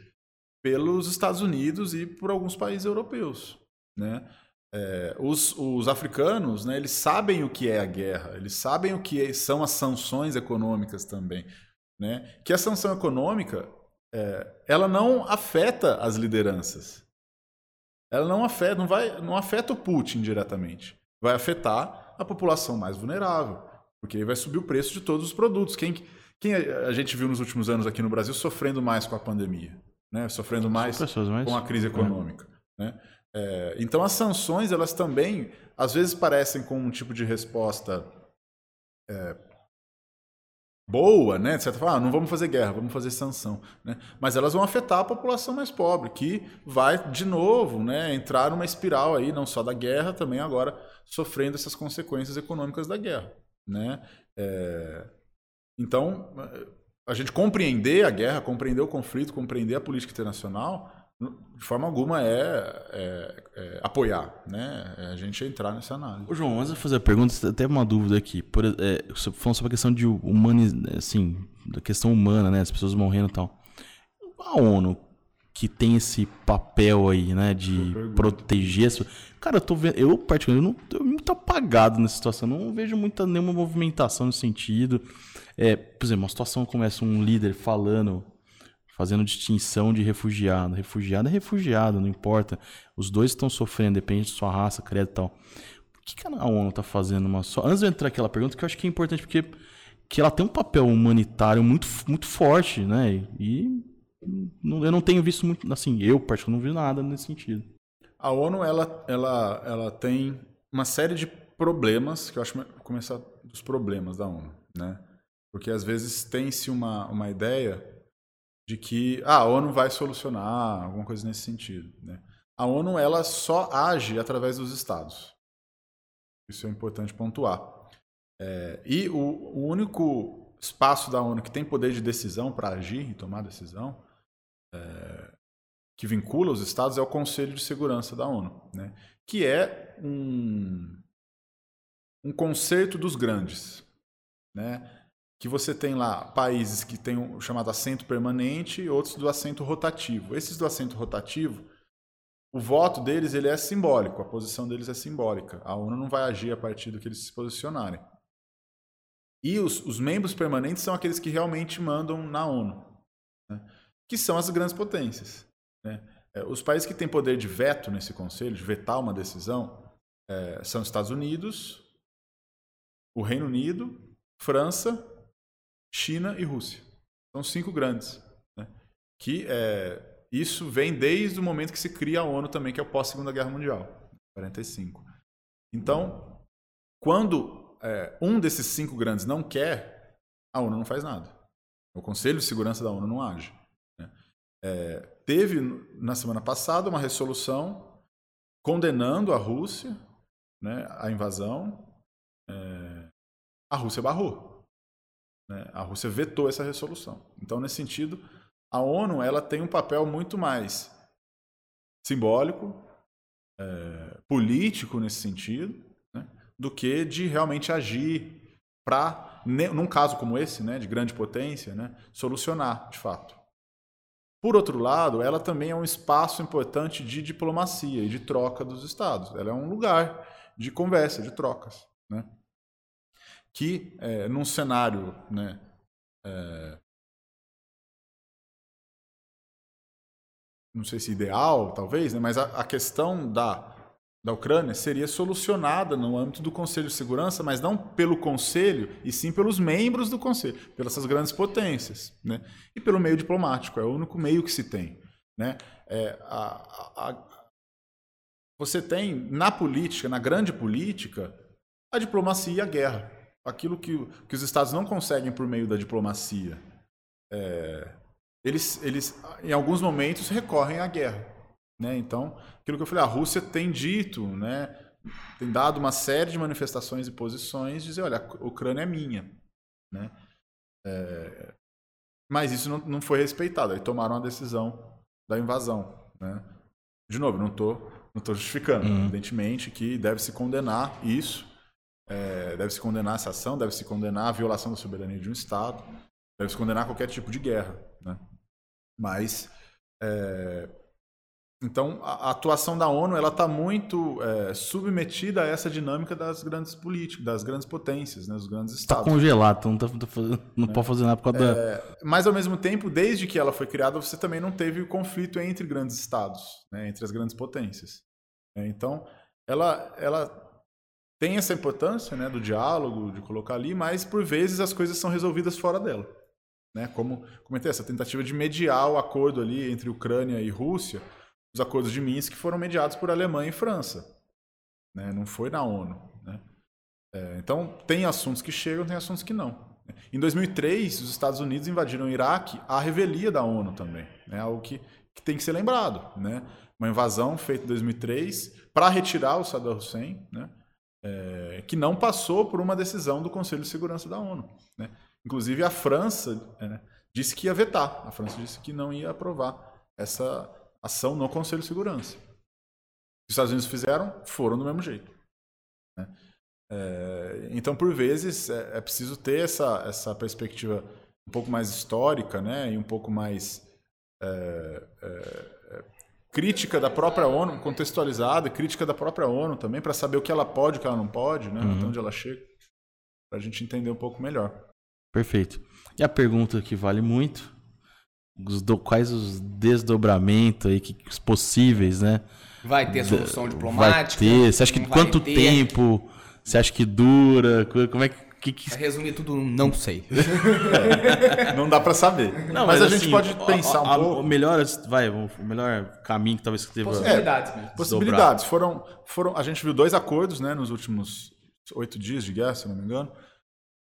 pelos Estados Unidos e por alguns países europeus. Né? É, os, os, africanos, né, eles sabem o que é a guerra, eles sabem o que são as sanções econômicas também. Né? Que a sanção econômica, é, ela não afeta as lideranças. Ela não afeta, não, vai, não afeta o Putin diretamente. Vai afetar a população mais vulnerável, porque aí vai subir o preço de todos os produtos. Quem, quem a gente viu nos últimos anos aqui no Brasil sofrendo mais com a pandemia? Né? sofrendo mais, mais, com a crise econômica. É. Né? É, então as sanções elas também às vezes parecem com um tipo de resposta é, boa, né? Forma, ah, não vamos fazer guerra, vamos fazer sanção, né? Mas elas vão afetar a população mais pobre, que vai de novo, né? Entrar numa espiral aí, não só da guerra, também agora sofrendo essas consequências econômicas da guerra, né? É, então a gente compreender a guerra, compreender o conflito, compreender a política internacional, de forma alguma é, é, é apoiar, né? É a gente entrar nessa análise. Ô João, antes de fazer a pergunta, até uma dúvida aqui. Por, é, falando sobre a questão de humaniz, assim, da questão humana, né? As pessoas morrendo e tal. A ONU, que tem esse papel aí, né, de proteger. Cara, eu tô vendo, eu particularmente, eu não tô muito apagado nessa situação, não vejo muita nenhuma movimentação nesse sentido. É, por exemplo, uma situação começa um líder falando, fazendo distinção de refugiado. Refugiado é refugiado, não importa. Os dois estão sofrendo, depende de sua raça, credo e tal. Por que, a ONU está fazendo uma? Antes de entrar aquela pergunta, que eu acho que é importante, porque que ela tem um papel humanitário muito, muito forte, né? E eu não tenho visto muito, assim, eu particularmente não vi nada nesse sentido. A ONU, ela, ela, ela tem uma série de problemas, que eu acho que começar dos problemas da ONU, né? Porque às vezes tem-se uma, uma ideia de que ah, a ONU vai solucionar, alguma coisa nesse sentido. Né? A ONU ela só age através dos estados. Isso é importante pontuar. É, e o, o, único espaço da ONU que tem poder de decisão para agir e tomar decisão é, que vincula os estados é o Conselho de Segurança da ONU, né? que é um, um concerto dos grandes. Né? Que você tem lá países que têm o chamado assento permanente e outros do assento rotativo. Esses do assento rotativo, o voto deles ele é simbólico, a posição deles é simbólica. A ONU não vai agir a partir do que eles se posicionarem. E os, os membros permanentes são aqueles que realmente mandam na ONU, né? que são as grandes potências. Né? É, os países que têm poder de veto nesse conselho, de vetar uma decisão, é, são Estados Unidos, o Reino Unido, França, China e Rússia. São cinco grandes. Né? Que é, isso vem desde o momento que se cria a ONU também, que é o pós-Segunda Guerra Mundial, 45. Então, quando é, um desses cinco grandes não quer, a ONU não faz nada. O Conselho de Segurança da ONU não age. Né? É, teve, na semana passada, uma resolução condenando a Rússia, né, a invasão. É, a Rússia barrou. Né? A Rússia vetou essa resolução. Então, nesse sentido, a ONU ela tem um papel muito mais simbólico, é, político nesse sentido, né, do que de realmente agir para, num caso como esse, né, de grande potência, né, solucionar de fato. Por outro lado, ela também é um espaço importante de diplomacia e de troca dos estados. Ela é um lugar de conversa, de trocas. Né? Que, é, num cenário né, é, não sei se ideal, talvez, né, mas a, a questão da da Ucrânia seria solucionada no âmbito do Conselho de Segurança, mas não pelo Conselho, e sim pelos membros do Conselho, pelas grandes potências, né? e pelo meio diplomático, é o único meio que se tem. Né? É, a, a... Você tem na política, na grande política, a diplomacia e a guerra. Aquilo que, que os Estados não conseguem por meio da diplomacia. É, eles, eles, em alguns momentos, recorrem à guerra. Né? Então, aquilo que eu falei, a Rússia tem dito, né, tem dado uma série de manifestações e posições, dizer, olha, a Ucrânia é minha. Né? É, mas isso não, não foi respeitado. Aí tomaram a decisão da invasão. Né? De novo, não estou não tô justificando. Uhum. Evidentemente que deve-se condenar isso, é, deve-se condenar essa ação, deve-se condenar a violação da soberania de um Estado, deve-se condenar qualquer tipo de guerra. Né? Mas é, então, a, atuação da ONU ela está muito é, submetida a essa dinâmica das grandes políticas, das grandes potências, né, dos grandes tá estados. Está congelado, então não, tá, tá não é. pode fazer nada por causa é, da... Mas, ao mesmo tempo, desde que ela foi criada, você também não teve o conflito entre grandes estados, né, entre as grandes potências. É, então, ela, ela tem essa importância né, do diálogo, de colocar ali, mas, por vezes, as coisas são resolvidas fora dela. Né? Como comentei, essa tentativa de mediar o acordo ali entre Ucrânia e Rússia os acordos de Minsk foram mediados por Alemanha e França. Né? Não foi na ONU. Né? É, então, tem assuntos que chegam, tem assuntos que não. Em 2003, os Estados Unidos invadiram o Iraque à revelia da ONU também. Né? Algo que, que tem que ser lembrado. Né? Uma invasão feita em 2003 para retirar o Saddam Hussein, né? É, que não passou por uma decisão do Conselho de Segurança da ONU. Né? Inclusive, a França é, disse que ia vetar. A França disse que não ia aprovar essa ação no Conselho de Segurança. Os Estados Unidos fizeram, foram do mesmo jeito. Né? É, então, por vezes, é, é, preciso ter essa, essa perspectiva um pouco mais histórica né? e um pouco mais é, é crítica da própria ONU, contextualizada, crítica da própria ONU também, para saber o que ela pode e o que ela não pode, né? Uhum. até onde ela chega, para a gente entender um pouco melhor. Perfeito. E a pergunta que vale muito os do, quais os desdobramentos aí que, os possíveis, né? Vai ter solução diplomática? Vai ter. Você acha que quanto ter. tempo? Você acha que dura? Como é que que, que... Resumir tudo, não sei. É, não dá para saber. Não, mas, mas, a assim, gente pode pensar a, a, um pouco. O melhor, vai, o melhor caminho que talvez que teve. Possibilidades. É, possibilidades. Foram, foram, a gente viu dois acordos, né, nos últimos oito dias de guerra, se não me engano.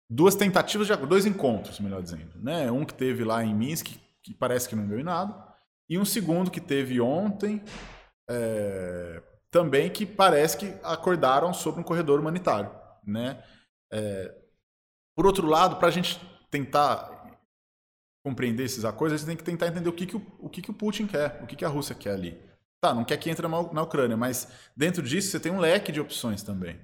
Duas tentativas de dois encontros, melhor dizendo, né? Um que teve lá em Minsk, que parece que não deu em nada, e um segundo que teve ontem, é, também que parece que acordaram sobre um corredor humanitário. Né? É, por outro lado, para a gente tentar compreender esses acordos, a gente tem que tentar entender o que, que, o, o, que, que o Putin quer, o que, que a Rússia quer ali. Tá, não quer que entre na, Ucrânia, mas dentro disso você tem um leque de opções também.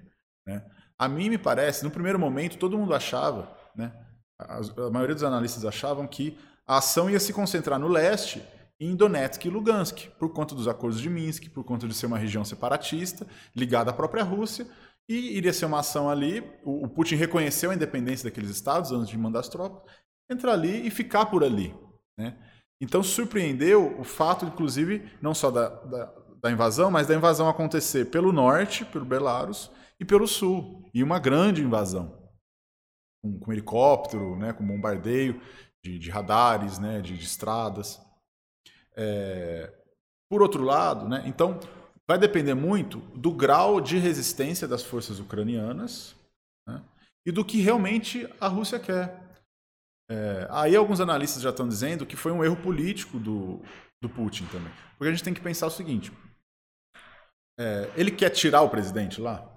Né? A mim me parece, no primeiro momento, todo mundo achava, né, a, a maioria dos analistas achavam que a ação ia se concentrar no leste, em Donetsk e Lugansk, por conta dos acordos de Minsk, por conta de ser uma região separatista, ligada à própria Rússia, e iria ser uma ação ali. O, Putin reconheceu a independência daqueles estados antes de mandar as tropas, entrar ali e ficar por ali. Né? Então surpreendeu o fato, inclusive, não só da, da, da invasão, mas da invasão acontecer pelo norte, pelo Belarus, e pelo sul. E uma grande invasão. Com, com helicóptero, né, com bombardeio de, de radares, né, de, de estradas. É... Por outro lado, né, então vai depender muito do grau de resistência das forças ucranianas né, e do que realmente a Rússia quer. É, aí alguns analistas já estão dizendo que foi um erro político do, do Putin também. Porque a gente tem que pensar o seguinte: é, ele quer tirar o presidente lá?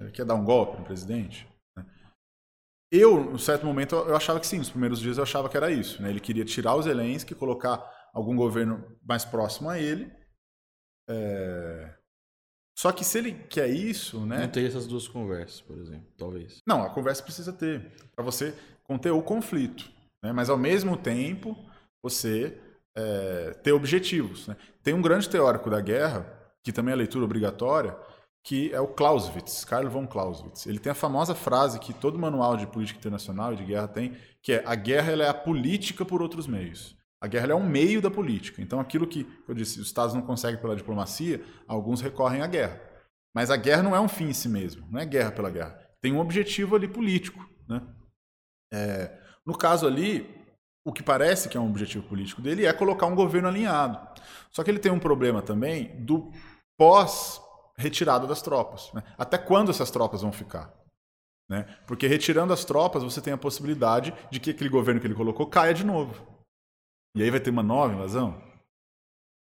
Ele quer dar um golpe no presidente? Né? Eu, em certo momento, eu achava que sim. Nos primeiros dias eu achava que era isso. Né? Ele queria tirar o Zelensky, colocar algum governo mais próximo a ele. É... Só que se ele quer isso, né? Não ter essas duas conversas, por exemplo, talvez. Não, a conversa precisa ter para você conter o conflito, né? Mas ao mesmo tempo você é, ter objetivos. Né? Tem um grande teórico da guerra que também é leitura obrigatória, que é o Clausewitz, Karl von Clausewitz. Ele tem a famosa frase que todo manual de política internacional e de guerra tem, que é a guerra é a política por outros meios. A guerra é um meio da política. Então, aquilo que eu disse, os Estados não conseguem pela diplomacia, alguns recorrem à guerra. Mas a guerra não é um fim em si mesmo, não é guerra pela guerra. Tem um objetivo ali político. Né? É, no caso ali, o que parece que é um objetivo político dele é colocar um governo alinhado. Só que ele tem um problema também do pós retirada das tropas. Né? Até quando essas tropas vão ficar? Né? Porque retirando as tropas, você tem a possibilidade de que aquele governo que ele colocou caia de novo. E aí vai ter uma nova invasão.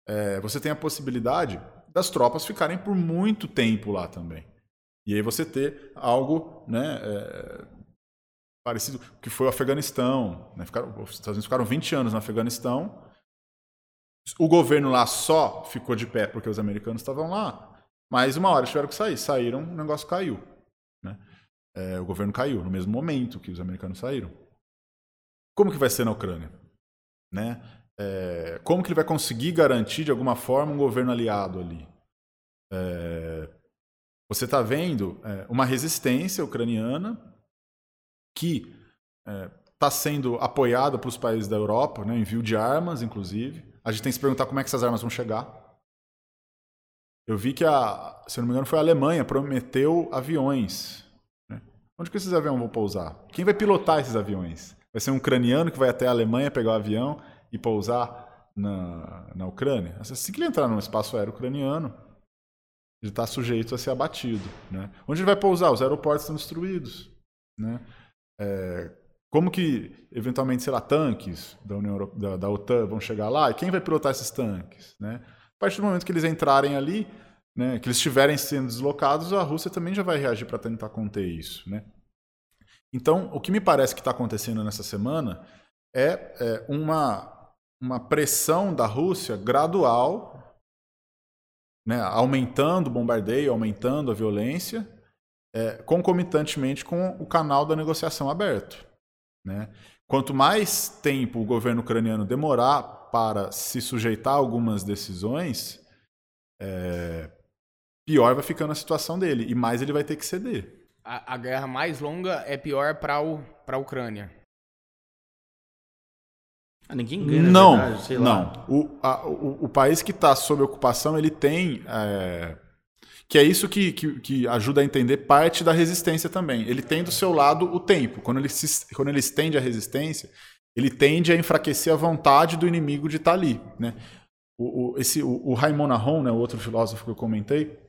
É, você tem a possibilidade das tropas ficarem por muito tempo lá também. E aí você ter algo né, é, parecido que foi o Afeganistão. Né? Ficaram, os Estados Unidos ficaram 20 anos no Afeganistão. O governo lá só ficou de pé porque os americanos estavam lá. Mas uma hora tiveram que sair. Saíram, o negócio caiu. Né? É, o governo caiu no mesmo momento que os americanos saíram. Como que vai ser na Ucrânia? Né? É, como que ele vai conseguir garantir de alguma forma um governo aliado ali? É, você está vendo é, uma resistência ucraniana que está é, sendo apoiada pelos países da Europa, né, envio de armas, inclusive. A gente tem que se perguntar como é que essas armas vão chegar. Eu vi que, a, se não me engano, foi a Alemanha, prometeu aviões. Né? Onde que esses aviões vão pousar? Quem vai pilotar esses aviões? Vai ser um ucraniano que vai até a Alemanha pegar o avião e pousar na, na Ucrânia? Assim que ele entrar no espaço aéreo ucraniano, ele está sujeito a ser abatido. Né? Onde ele vai pousar? Os aeroportos estão destruídos. Né? É, como que, eventualmente, sei lá, tanques da, União Europe... da, da OTAN vão chegar lá? E quem vai pilotar esses tanques? Né? A partir do momento que eles entrarem ali, né, que eles estiverem sendo deslocados, a Rússia também já vai reagir para tentar conter isso. Né? Então, o que me parece que está acontecendo nessa semana é, é, uma, uma pressão da Rússia gradual, né, aumentando o bombardeio, aumentando a violência, é, concomitantemente com o canal da negociação aberto. Né? Quanto mais tempo o governo ucraniano demorar para se sujeitar a algumas decisões, é, pior vai ficando a situação dele e mais ele vai ter que ceder. A, a guerra mais longa é pior para a Ucrânia. Ah, ninguém ganha, não, verdade, sei não. lá. O, a, o, o país que está sob ocupação, ele tem... É, que é isso que, que, que, ajuda a entender parte da resistência também. Ele tem do seu lado o tempo. Quando ele, se, quando ele estende a resistência, ele tende a enfraquecer a vontade do inimigo de estar ali. Né? O, o, esse, o, o Raimon Aron, né, o outro filósofo que eu comentei,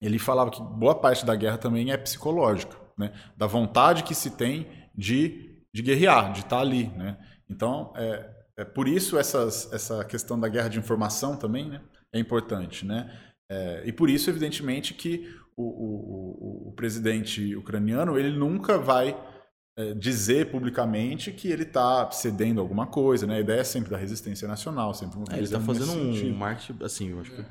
ele falava que boa parte da guerra também é psicológica, né? da vontade que se tem de, de guerrear, de estar ali. Né? Então, é, é por isso essas, essa questão da guerra de informação também né, é importante. Né? É, e por isso, evidentemente, que o, o, o, o presidente ucraniano ele nunca vai dizer publicamente que ele está cedendo alguma coisa, né? A ideia é sempre da resistência nacional, sempre é, Ele está fazendo um marketing, assim, eu acho que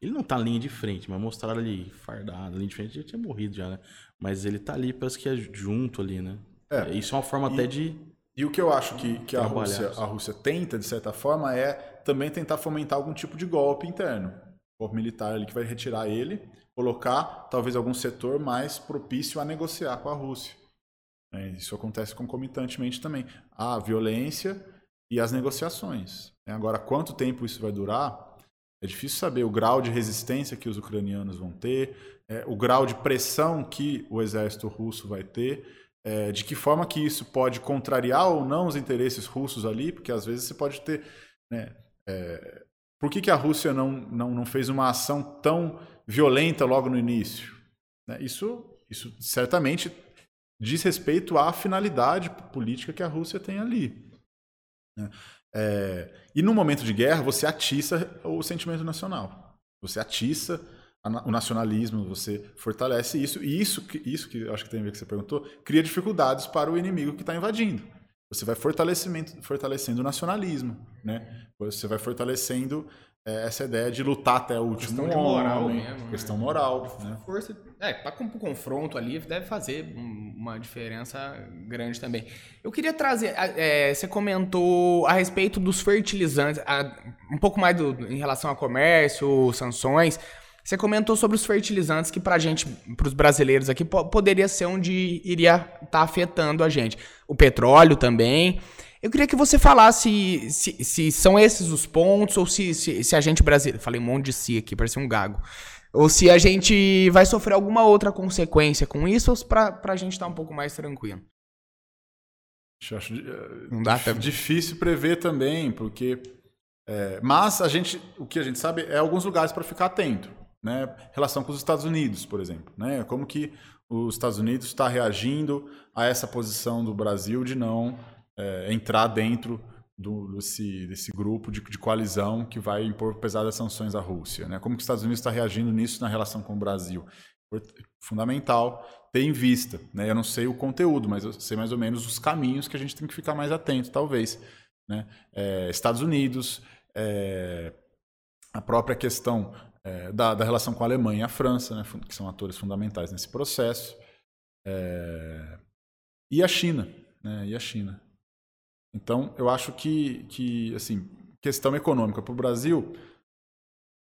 ele não está linha de frente, mas mostraram ali fardado, linha de frente já tinha morrido já, né? Mas ele está ali, parece que é junto ali, né? É, isso é uma forma e, até de e o que eu acho que, que a, Rússia, a Rússia tenta, de certa forma, é também tentar fomentar algum tipo de golpe interno. Golpe militar ali que vai retirar ele, colocar talvez algum setor mais propício a negociar com a Rússia. É, isso acontece concomitantemente também. A violência e as negociações. É, agora, quanto tempo isso vai durar? É difícil saber o grau de resistência que os ucranianos vão ter, é, o grau de pressão que o exército russo vai ter é, de que forma que isso pode contrariar ou não os interesses russos ali, porque às vezes você pode ter. Né, é, por que, que a Rússia não, não, não fez uma ação tão violenta logo no início? Né, isso, isso certamente diz respeito à finalidade política que a Rússia tem ali. Né? É, e no momento de guerra, você atiça o sentimento nacional. Você atiça o nacionalismo, você fortalece isso, e isso, isso que acho que tem a ver com o que você perguntou, cria dificuldades para o inimigo que está invadindo. Você vai fortalecimento, fortalecendo o nacionalismo, né? Você vai fortalecendo é, essa ideia de lutar até o último questão de moral homem, mesmo, né? questão moral, né? Força, é, para o confronto ali deve fazer uma diferença grande também. Eu queria trazer, é, você comentou a respeito dos fertilizantes, a, um pouco mais do, em relação a comércio, sanções. Você comentou sobre os fertilizantes que para gente, para os brasileiros aqui, poderia ser onde iria estar tá afetando a gente. O petróleo também. Eu queria que você falasse se, se são esses os pontos ou se, se, se a gente brasileiro. Falei um monte de si aqui, parece um gago. Ou se a gente vai sofrer alguma outra consequência com isso ou para a gente estar tá um pouco mais tranquilo. Eu acho uh, Não dá dif difícil prever também, porque. É, mas a gente, o que a gente sabe é alguns lugares para ficar atento né, relação com os Estados Unidos, por exemplo. Né? Como que os Estados Unidos está reagindo a essa posição do Brasil de não é, entrar dentro do, desse, desse grupo de, de, coalizão que vai impor pesadas sanções à Rússia. Né? Como que os Estados Unidos está reagindo nisso na relação com o Brasil? Fundamental ter em vista. Né? Eu não sei o conteúdo, mas eu sei mais ou menos os caminhos que a gente tem que ficar mais atento, talvez. Né? É, Estados Unidos, é, a própria questão é, da, da, relação com a Alemanha e a França, né, que são atores fundamentais nesse processo, é, e a China, né, e a China. Então, eu acho que, que assim, questão econômica para o Brasil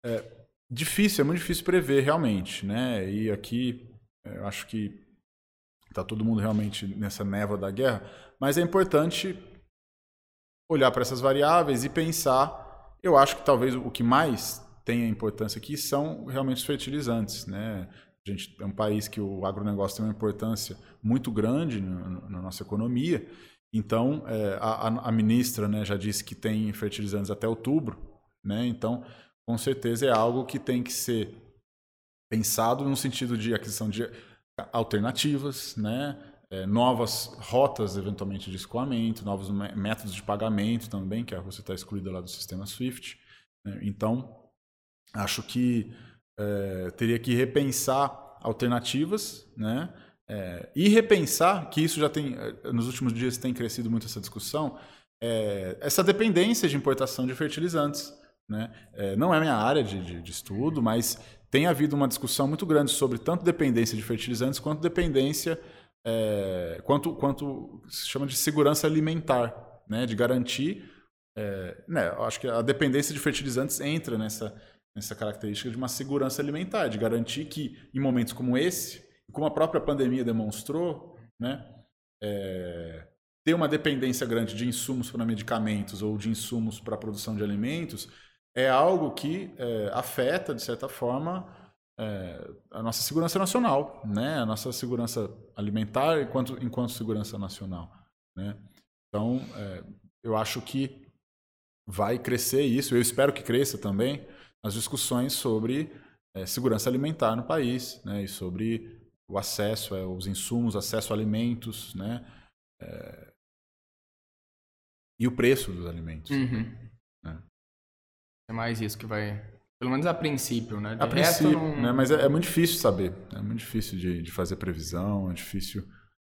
é difícil, é muito difícil prever realmente, né? E aqui é, eu acho que está todo mundo realmente nessa névoa da guerra, mas é importante olhar para essas variáveis e pensar. Eu acho que talvez o que mais tem a importância aqui são realmente os fertilizantes. Né? A gente é um país que o agronegócio tem uma importância muito grande na nossa economia. Então, é, a, a, ministra né, já disse que tem fertilizantes até outubro. Né? Então, com certeza é algo que tem que ser pensado no sentido de aquisição de alternativas, né? É, novas rotas, eventualmente, de escoamento, novos métodos de pagamento também, que a Rússia está excluída lá do sistema SWIFT. Né? Então, acho que é, teria que repensar alternativas, né? É, e repensar, que isso já tem, eh, nos últimos dias tem crescido muito essa discussão, é, essa dependência de importação de fertilizantes. Né? É, não é minha área de, de, de, estudo, mas tem havido uma discussão muito grande sobre tanto dependência de fertilizantes quanto dependência, é, quanto, quanto se chama de segurança alimentar, né? de garantir. É, né? Acho que a dependência de fertilizantes entra nessa, essa característica de uma segurança alimentar, de garantir que em momentos como esse, como a própria pandemia demonstrou, né, é, ter uma dependência grande de insumos para medicamentos ou de insumos para a produção de alimentos é algo que é, afeta, de certa forma, é, a nossa segurança nacional, né? a nossa segurança alimentar enquanto, enquanto segurança nacional. Né? Então, é, eu acho que vai crescer isso, eu espero que cresça também, as discussões sobre é, segurança alimentar no país, né, e sobre o acesso aos insumos, acesso a alimentos, né, é, e o preço dos alimentos. Uhum. Né. É mais isso que vai, pelo menos a princípio, né? De a princípio, não... né? Mas é, é, muito difícil saber, é muito difícil de, de fazer previsão, é difícil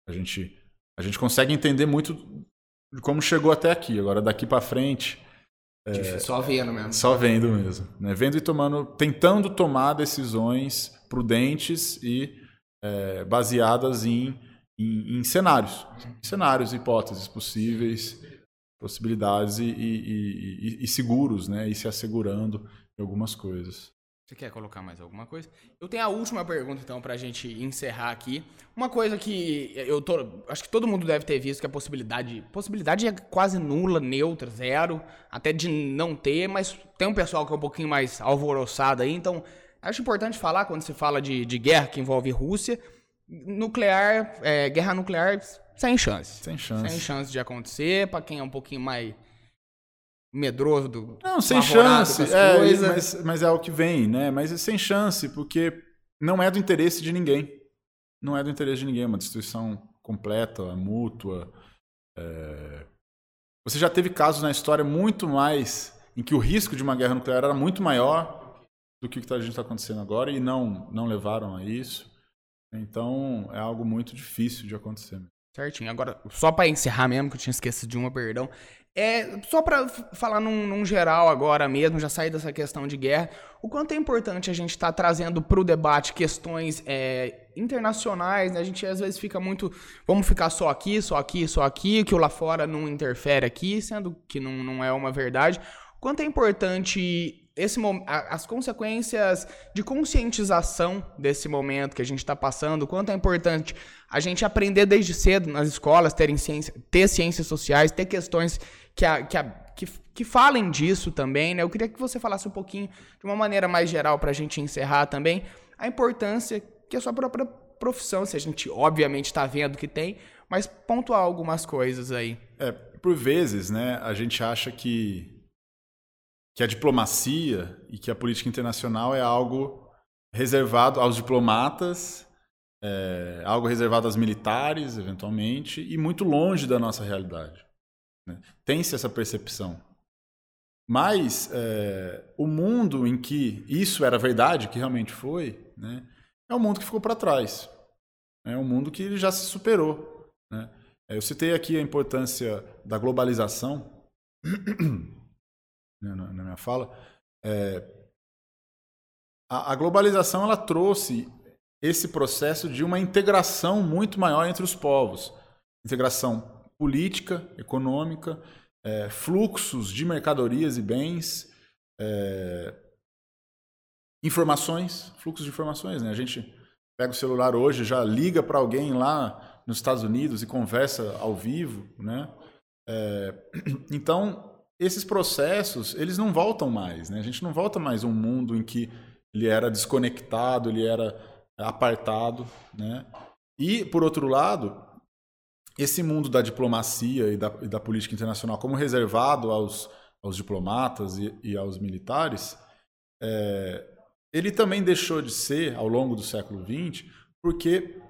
a gente A gente consegue entender muito de como chegou até aqui. Agora, daqui para frente, É, só vendo mesmo. só vendo mesmo. Né? Vendo e tomando, tentando tomar decisões prudentes e é, baseadas em, em, em cenários. Cenários, hipóteses possíveis, possibilidades e, e- e- e seguros, né? E se assegurando em algumas coisas. Você quer colocar mais alguma coisa? Eu tenho a última pergunta, então, pra gente encerrar aqui. Uma coisa que eu tô. Acho que todo mundo deve ter visto que a possibilidade. Possibilidade é quase nula, neutra, zero. Até de não ter, mas tem um pessoal que é um pouquinho mais alvoroçado aí, então. Acho importante falar quando se fala de, de guerra que envolve Rússia. Nuclear, é, guerra nuclear, sem chance. Sem chance. Sem chance de acontecer. Pra quem é um pouquinho mais medroso do. Não, sem chance. É, coisas. mas, mas é o que vem, né? Mas é sem chance, porque não é do interesse de ninguém. Não é do interesse de ninguém. É uma destruição completa, mútua. é. Você já teve casos na história muito mais em que o risco de uma guerra nuclear era muito maior do que o que a gente está acontecendo agora e não, não levaram a isso. Então é algo muito difícil de acontecer. Certinho. Agora, só pra encerrar mesmo, que eu tinha esquecido de uma, perdão. É, só pra f- falar num, num geral agora mesmo, já sair dessa questão de guerra, o quanto é importante a gente estar trazendo pro debate questões é, internacionais, né? A gente às vezes fica muito, vamos ficar só aqui, só aqui, só aqui, que o lá fora não interfere aqui, sendo que não, não é uma verdade. O quanto é importante esse as consequências de conscientização desse momento que a gente está passando, quanto é importante a gente aprender desde cedo nas escolas, terem ciência, ter ciências sociais, ter questões que, a- que, a- que, que falem disso também, né? Eu queria que você falasse um pouquinho, de uma maneira mais geral, para a gente encerrar também, a importância que a sua própria profissão, se a gente obviamente está vendo que tem, mas pontuar algumas coisas aí. É, por vezes, né, a gente acha que, que a diplomacia e que a política internacional é algo reservado aos diplomatas, é, algo reservado aos militares, eventualmente, e muito longe da nossa realidade. né? Tem-se essa percepção. Mas é, o mundo em que isso era verdade, que realmente foi, né, é um mundo que ficou para trás. É um mundo que já se superou. Né? Eu citei aqui a importância da globalização né, na na minha fala. É, a, a globalização ela trouxe esse processo de uma integração muito maior entre os povos, integração política, econômica, é, fluxos de mercadorias e bens, é, informações, fluxos de informações. Né? A gente pega o celular hoje, já liga para alguém lá nos Estados Unidos e conversa ao vivo, né? É, então esses processos eles não voltam mais, né? A gente não volta mais a um mundo em que ele era desconectado, ele era apartado, né? E por outro lado, esse mundo da diplomacia e da, e da política internacional como reservado aos, aos diplomatas e, e aos militares, é, ele também deixou de ser ao longo do século XX, porque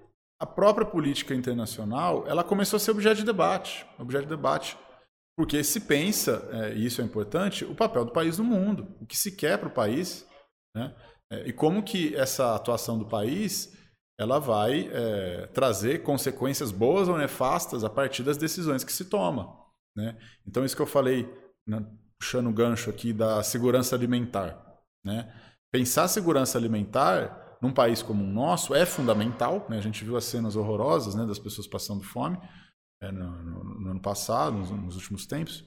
a própria política internacional ela começou a ser objeto de debate, objeto de debate, porque se pensa, é, e isso é importante, o papel do país no mundo, o que se quer para o país, né? É, e como que essa atuação do país ela vai é, trazer consequências boas ou nefastas a partir das decisões que se toma, né? Então isso que eu falei, né, puxando o gancho aqui da segurança alimentar, né? Pensar segurança alimentar num país como o nosso é fundamental. Né? A gente viu as cenas horrorosas né, das pessoas passando fome é, no, no, no, ano passado, nos, nos, últimos tempos.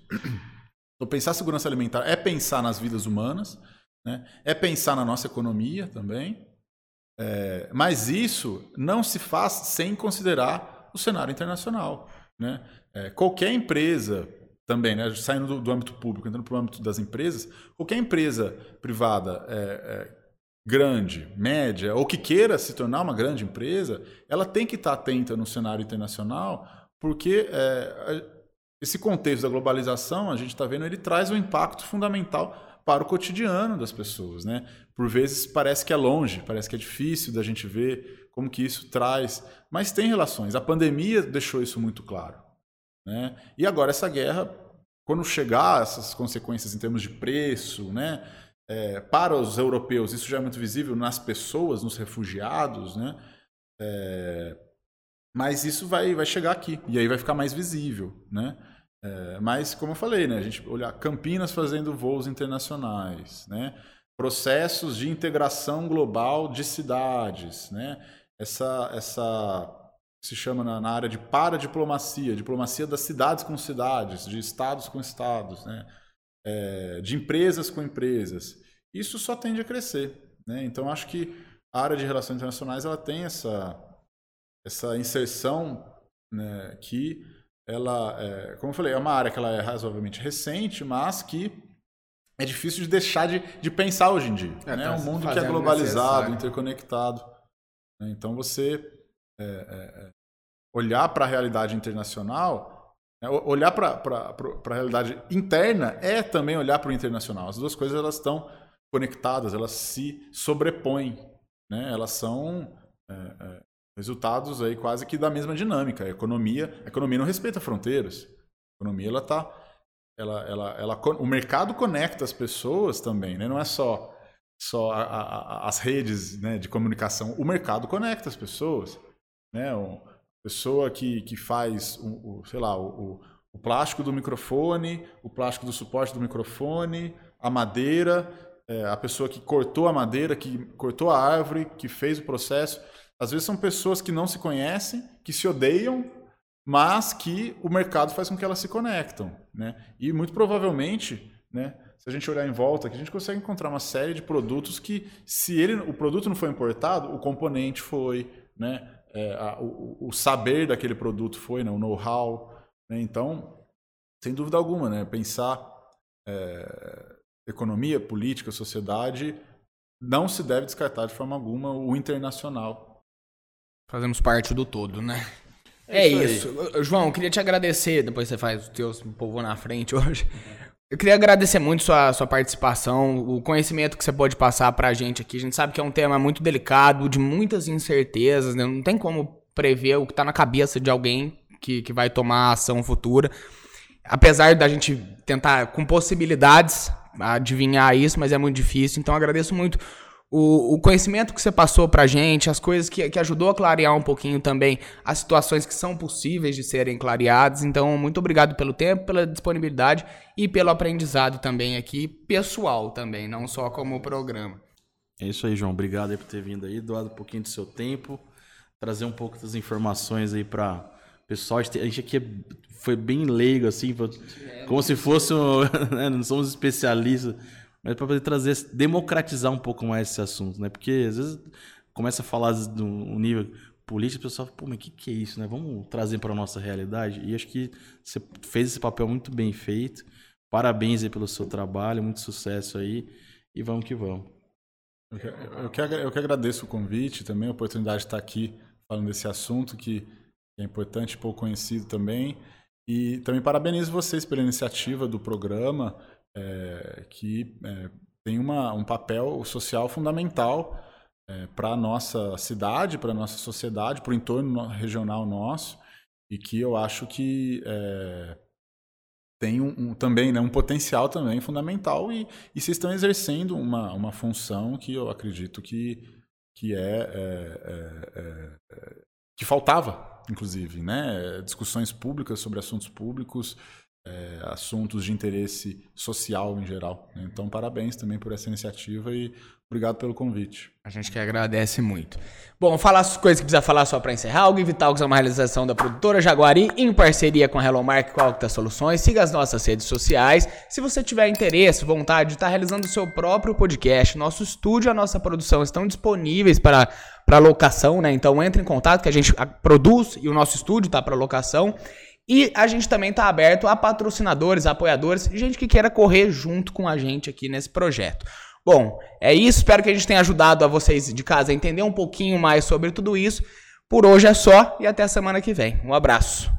Então, pensar segurança alimentar é pensar nas vidas humanas, né? é pensar na nossa economia também. É, mas isso não se faz sem considerar o cenário internacional. Né? É, qualquer empresa também, né, saindo do, do âmbito público, entrando para o âmbito das empresas, qualquer empresa privada é, grande, média, ou que queira se tornar uma grande empresa, ela tem que estar atenta no cenário internacional, porque é, esse contexto da globalização, a gente está vendo, ele traz um impacto fundamental para o cotidiano das pessoas. Né? Por vezes parece que é longe, parece que é difícil da gente ver como que isso traz, mas tem relações. A pandemia deixou isso muito claro. Né? E agora essa guerra, quando chegar essas consequências em termos de preço, né? É, para os europeus, isso já é muito visível nas pessoas, nos refugiados, né? É, Mas isso vai, vai chegar aqui, e aí vai ficar mais visível, né? É, mas, como eu falei, né, a gente olhar Campinas fazendo voos internacionais, né? processos de integração global de cidades, né? essa, essa se chama na, na área de paradiplomacia, diplomacia das cidades com cidades, de estados com estados, né? É, de empresas com empresas. Isso só tende a crescer. Né? Então, acho que a área de relações internacionais ela tem essa, essa inserção né, que ela, é, como eu falei, é uma área que ela é razoavelmente recente, mas que é difícil de deixar de, de pensar hoje em dia. É, né? Tá um mundo que é globalizado, interconectado. Né? Então você é, é, é olhar para a realidade internacional, né? olhar para a realidade interna é também olhar para o internacional. As duas coisas elas estão conectadas, elas se sobrepõem, né? elas são é, é, resultados aí quase que da mesma dinâmica. A economia, a economia não respeita fronteiras. A economia ela tá, ela, ela, ela, o mercado conecta as pessoas também, né? Não é só só a, a, as redes né, de comunicação. O mercado conecta as pessoas, né? A pessoa que, que faz o, o sei lá o, o plástico do microfone, o plástico do suporte do microfone, a madeira, é, a pessoa que cortou a madeira, que cortou a árvore, que fez o processo. Às vezes são pessoas que não se conhecem, que se odeiam, mas que o mercado faz com que elas se conectam. Né? E muito provavelmente, né, se a gente olhar em volta, a gente consegue encontrar uma série de produtos que, se ele, o produto não foi importado, o componente foi, né, é, a, o, o, saber daquele produto foi, né, o know-how. Né? Então, sem dúvida alguma, né, pensar é, economia, política, sociedade, não se deve descartar de forma alguma o internacional Fazemos parte do todo, né? É, é isso. isso. João, queria te agradecer. Depois você faz o teu povo na frente hoje. Eu queria agradecer muito sua, sua participação, o conhecimento que você pode passar pra gente aqui. A gente sabe que é um tema muito delicado, de muitas incertezas, né? Não tem como prever o que tá na cabeça de alguém que, que vai tomar ação futura. Apesar da gente tentar, com possibilidades, adivinhar isso, mas é muito difícil. Então agradeço muito o, o conhecimento que você passou pra gente, as coisas que, que ajudou a clarear um pouquinho também as situações que são possíveis de serem clareadas. Então, muito obrigado pelo tempo, pela disponibilidade e pelo aprendizado também aqui, pessoal também, não só como programa. É isso aí, João. Obrigado aí por ter vindo aí, doado um pouquinho do seu tempo, trazer um pouco das informações aí para pessoal. A gente aqui foi bem leigo, assim, como se fosse. Né, não somos especialistas mas para poder trazer, democratizar um pouco mais esse assunto, né? Porque às vezes começa a falar do nível político, o pessoal fala, pô, mas o que, que é isso, né? Vamos trazer para a nossa realidade. E acho que você fez esse papel muito bem feito. Parabéns aí pelo seu trabalho, muito sucesso aí. E vamos que vamos. Eu eu que, eu que agradeço o convite, também a oportunidade de estar aqui falando desse assunto que é importante pouco conhecido também. E também parabenizo vocês pela iniciativa do programa é, que é, tem uma, um papel social fundamental é, para a nossa cidade, para a nossa sociedade, para o entorno regional nosso, e que eu acho que tem um, um, também né, um potencial também fundamental e, e vocês estão exercendo uma, uma função que eu acredito que, que é que faltava, inclusive, né? discussões públicas sobre assuntos públicos, é, assuntos de interesse social em geral. Então, parabéns também por essa iniciativa e obrigado pelo convite. A gente que agradece muito. Bom, falar as coisas que precisa falar só para encerrar. O Vitalks é uma realização da produtora Jaguari em parceria com a Hello Mark e Alta Soluções. Siga as nossas redes sociais. Se você tiver interesse, vontade de estar realizando o seu próprio podcast, nosso estúdio e a nossa produção estão disponíveis para, para locação, né? Então entre em contato que a gente produz e o nosso estúdio está para locação. E a gente também está aberto a patrocinadores, apoiadores, gente que queira correr junto com a gente aqui nesse projeto. Bom, é isso. Espero que a gente tenha ajudado a vocês de casa a entender um pouquinho mais sobre tudo isso. Por hoje é só e até a semana que vem. Um abraço.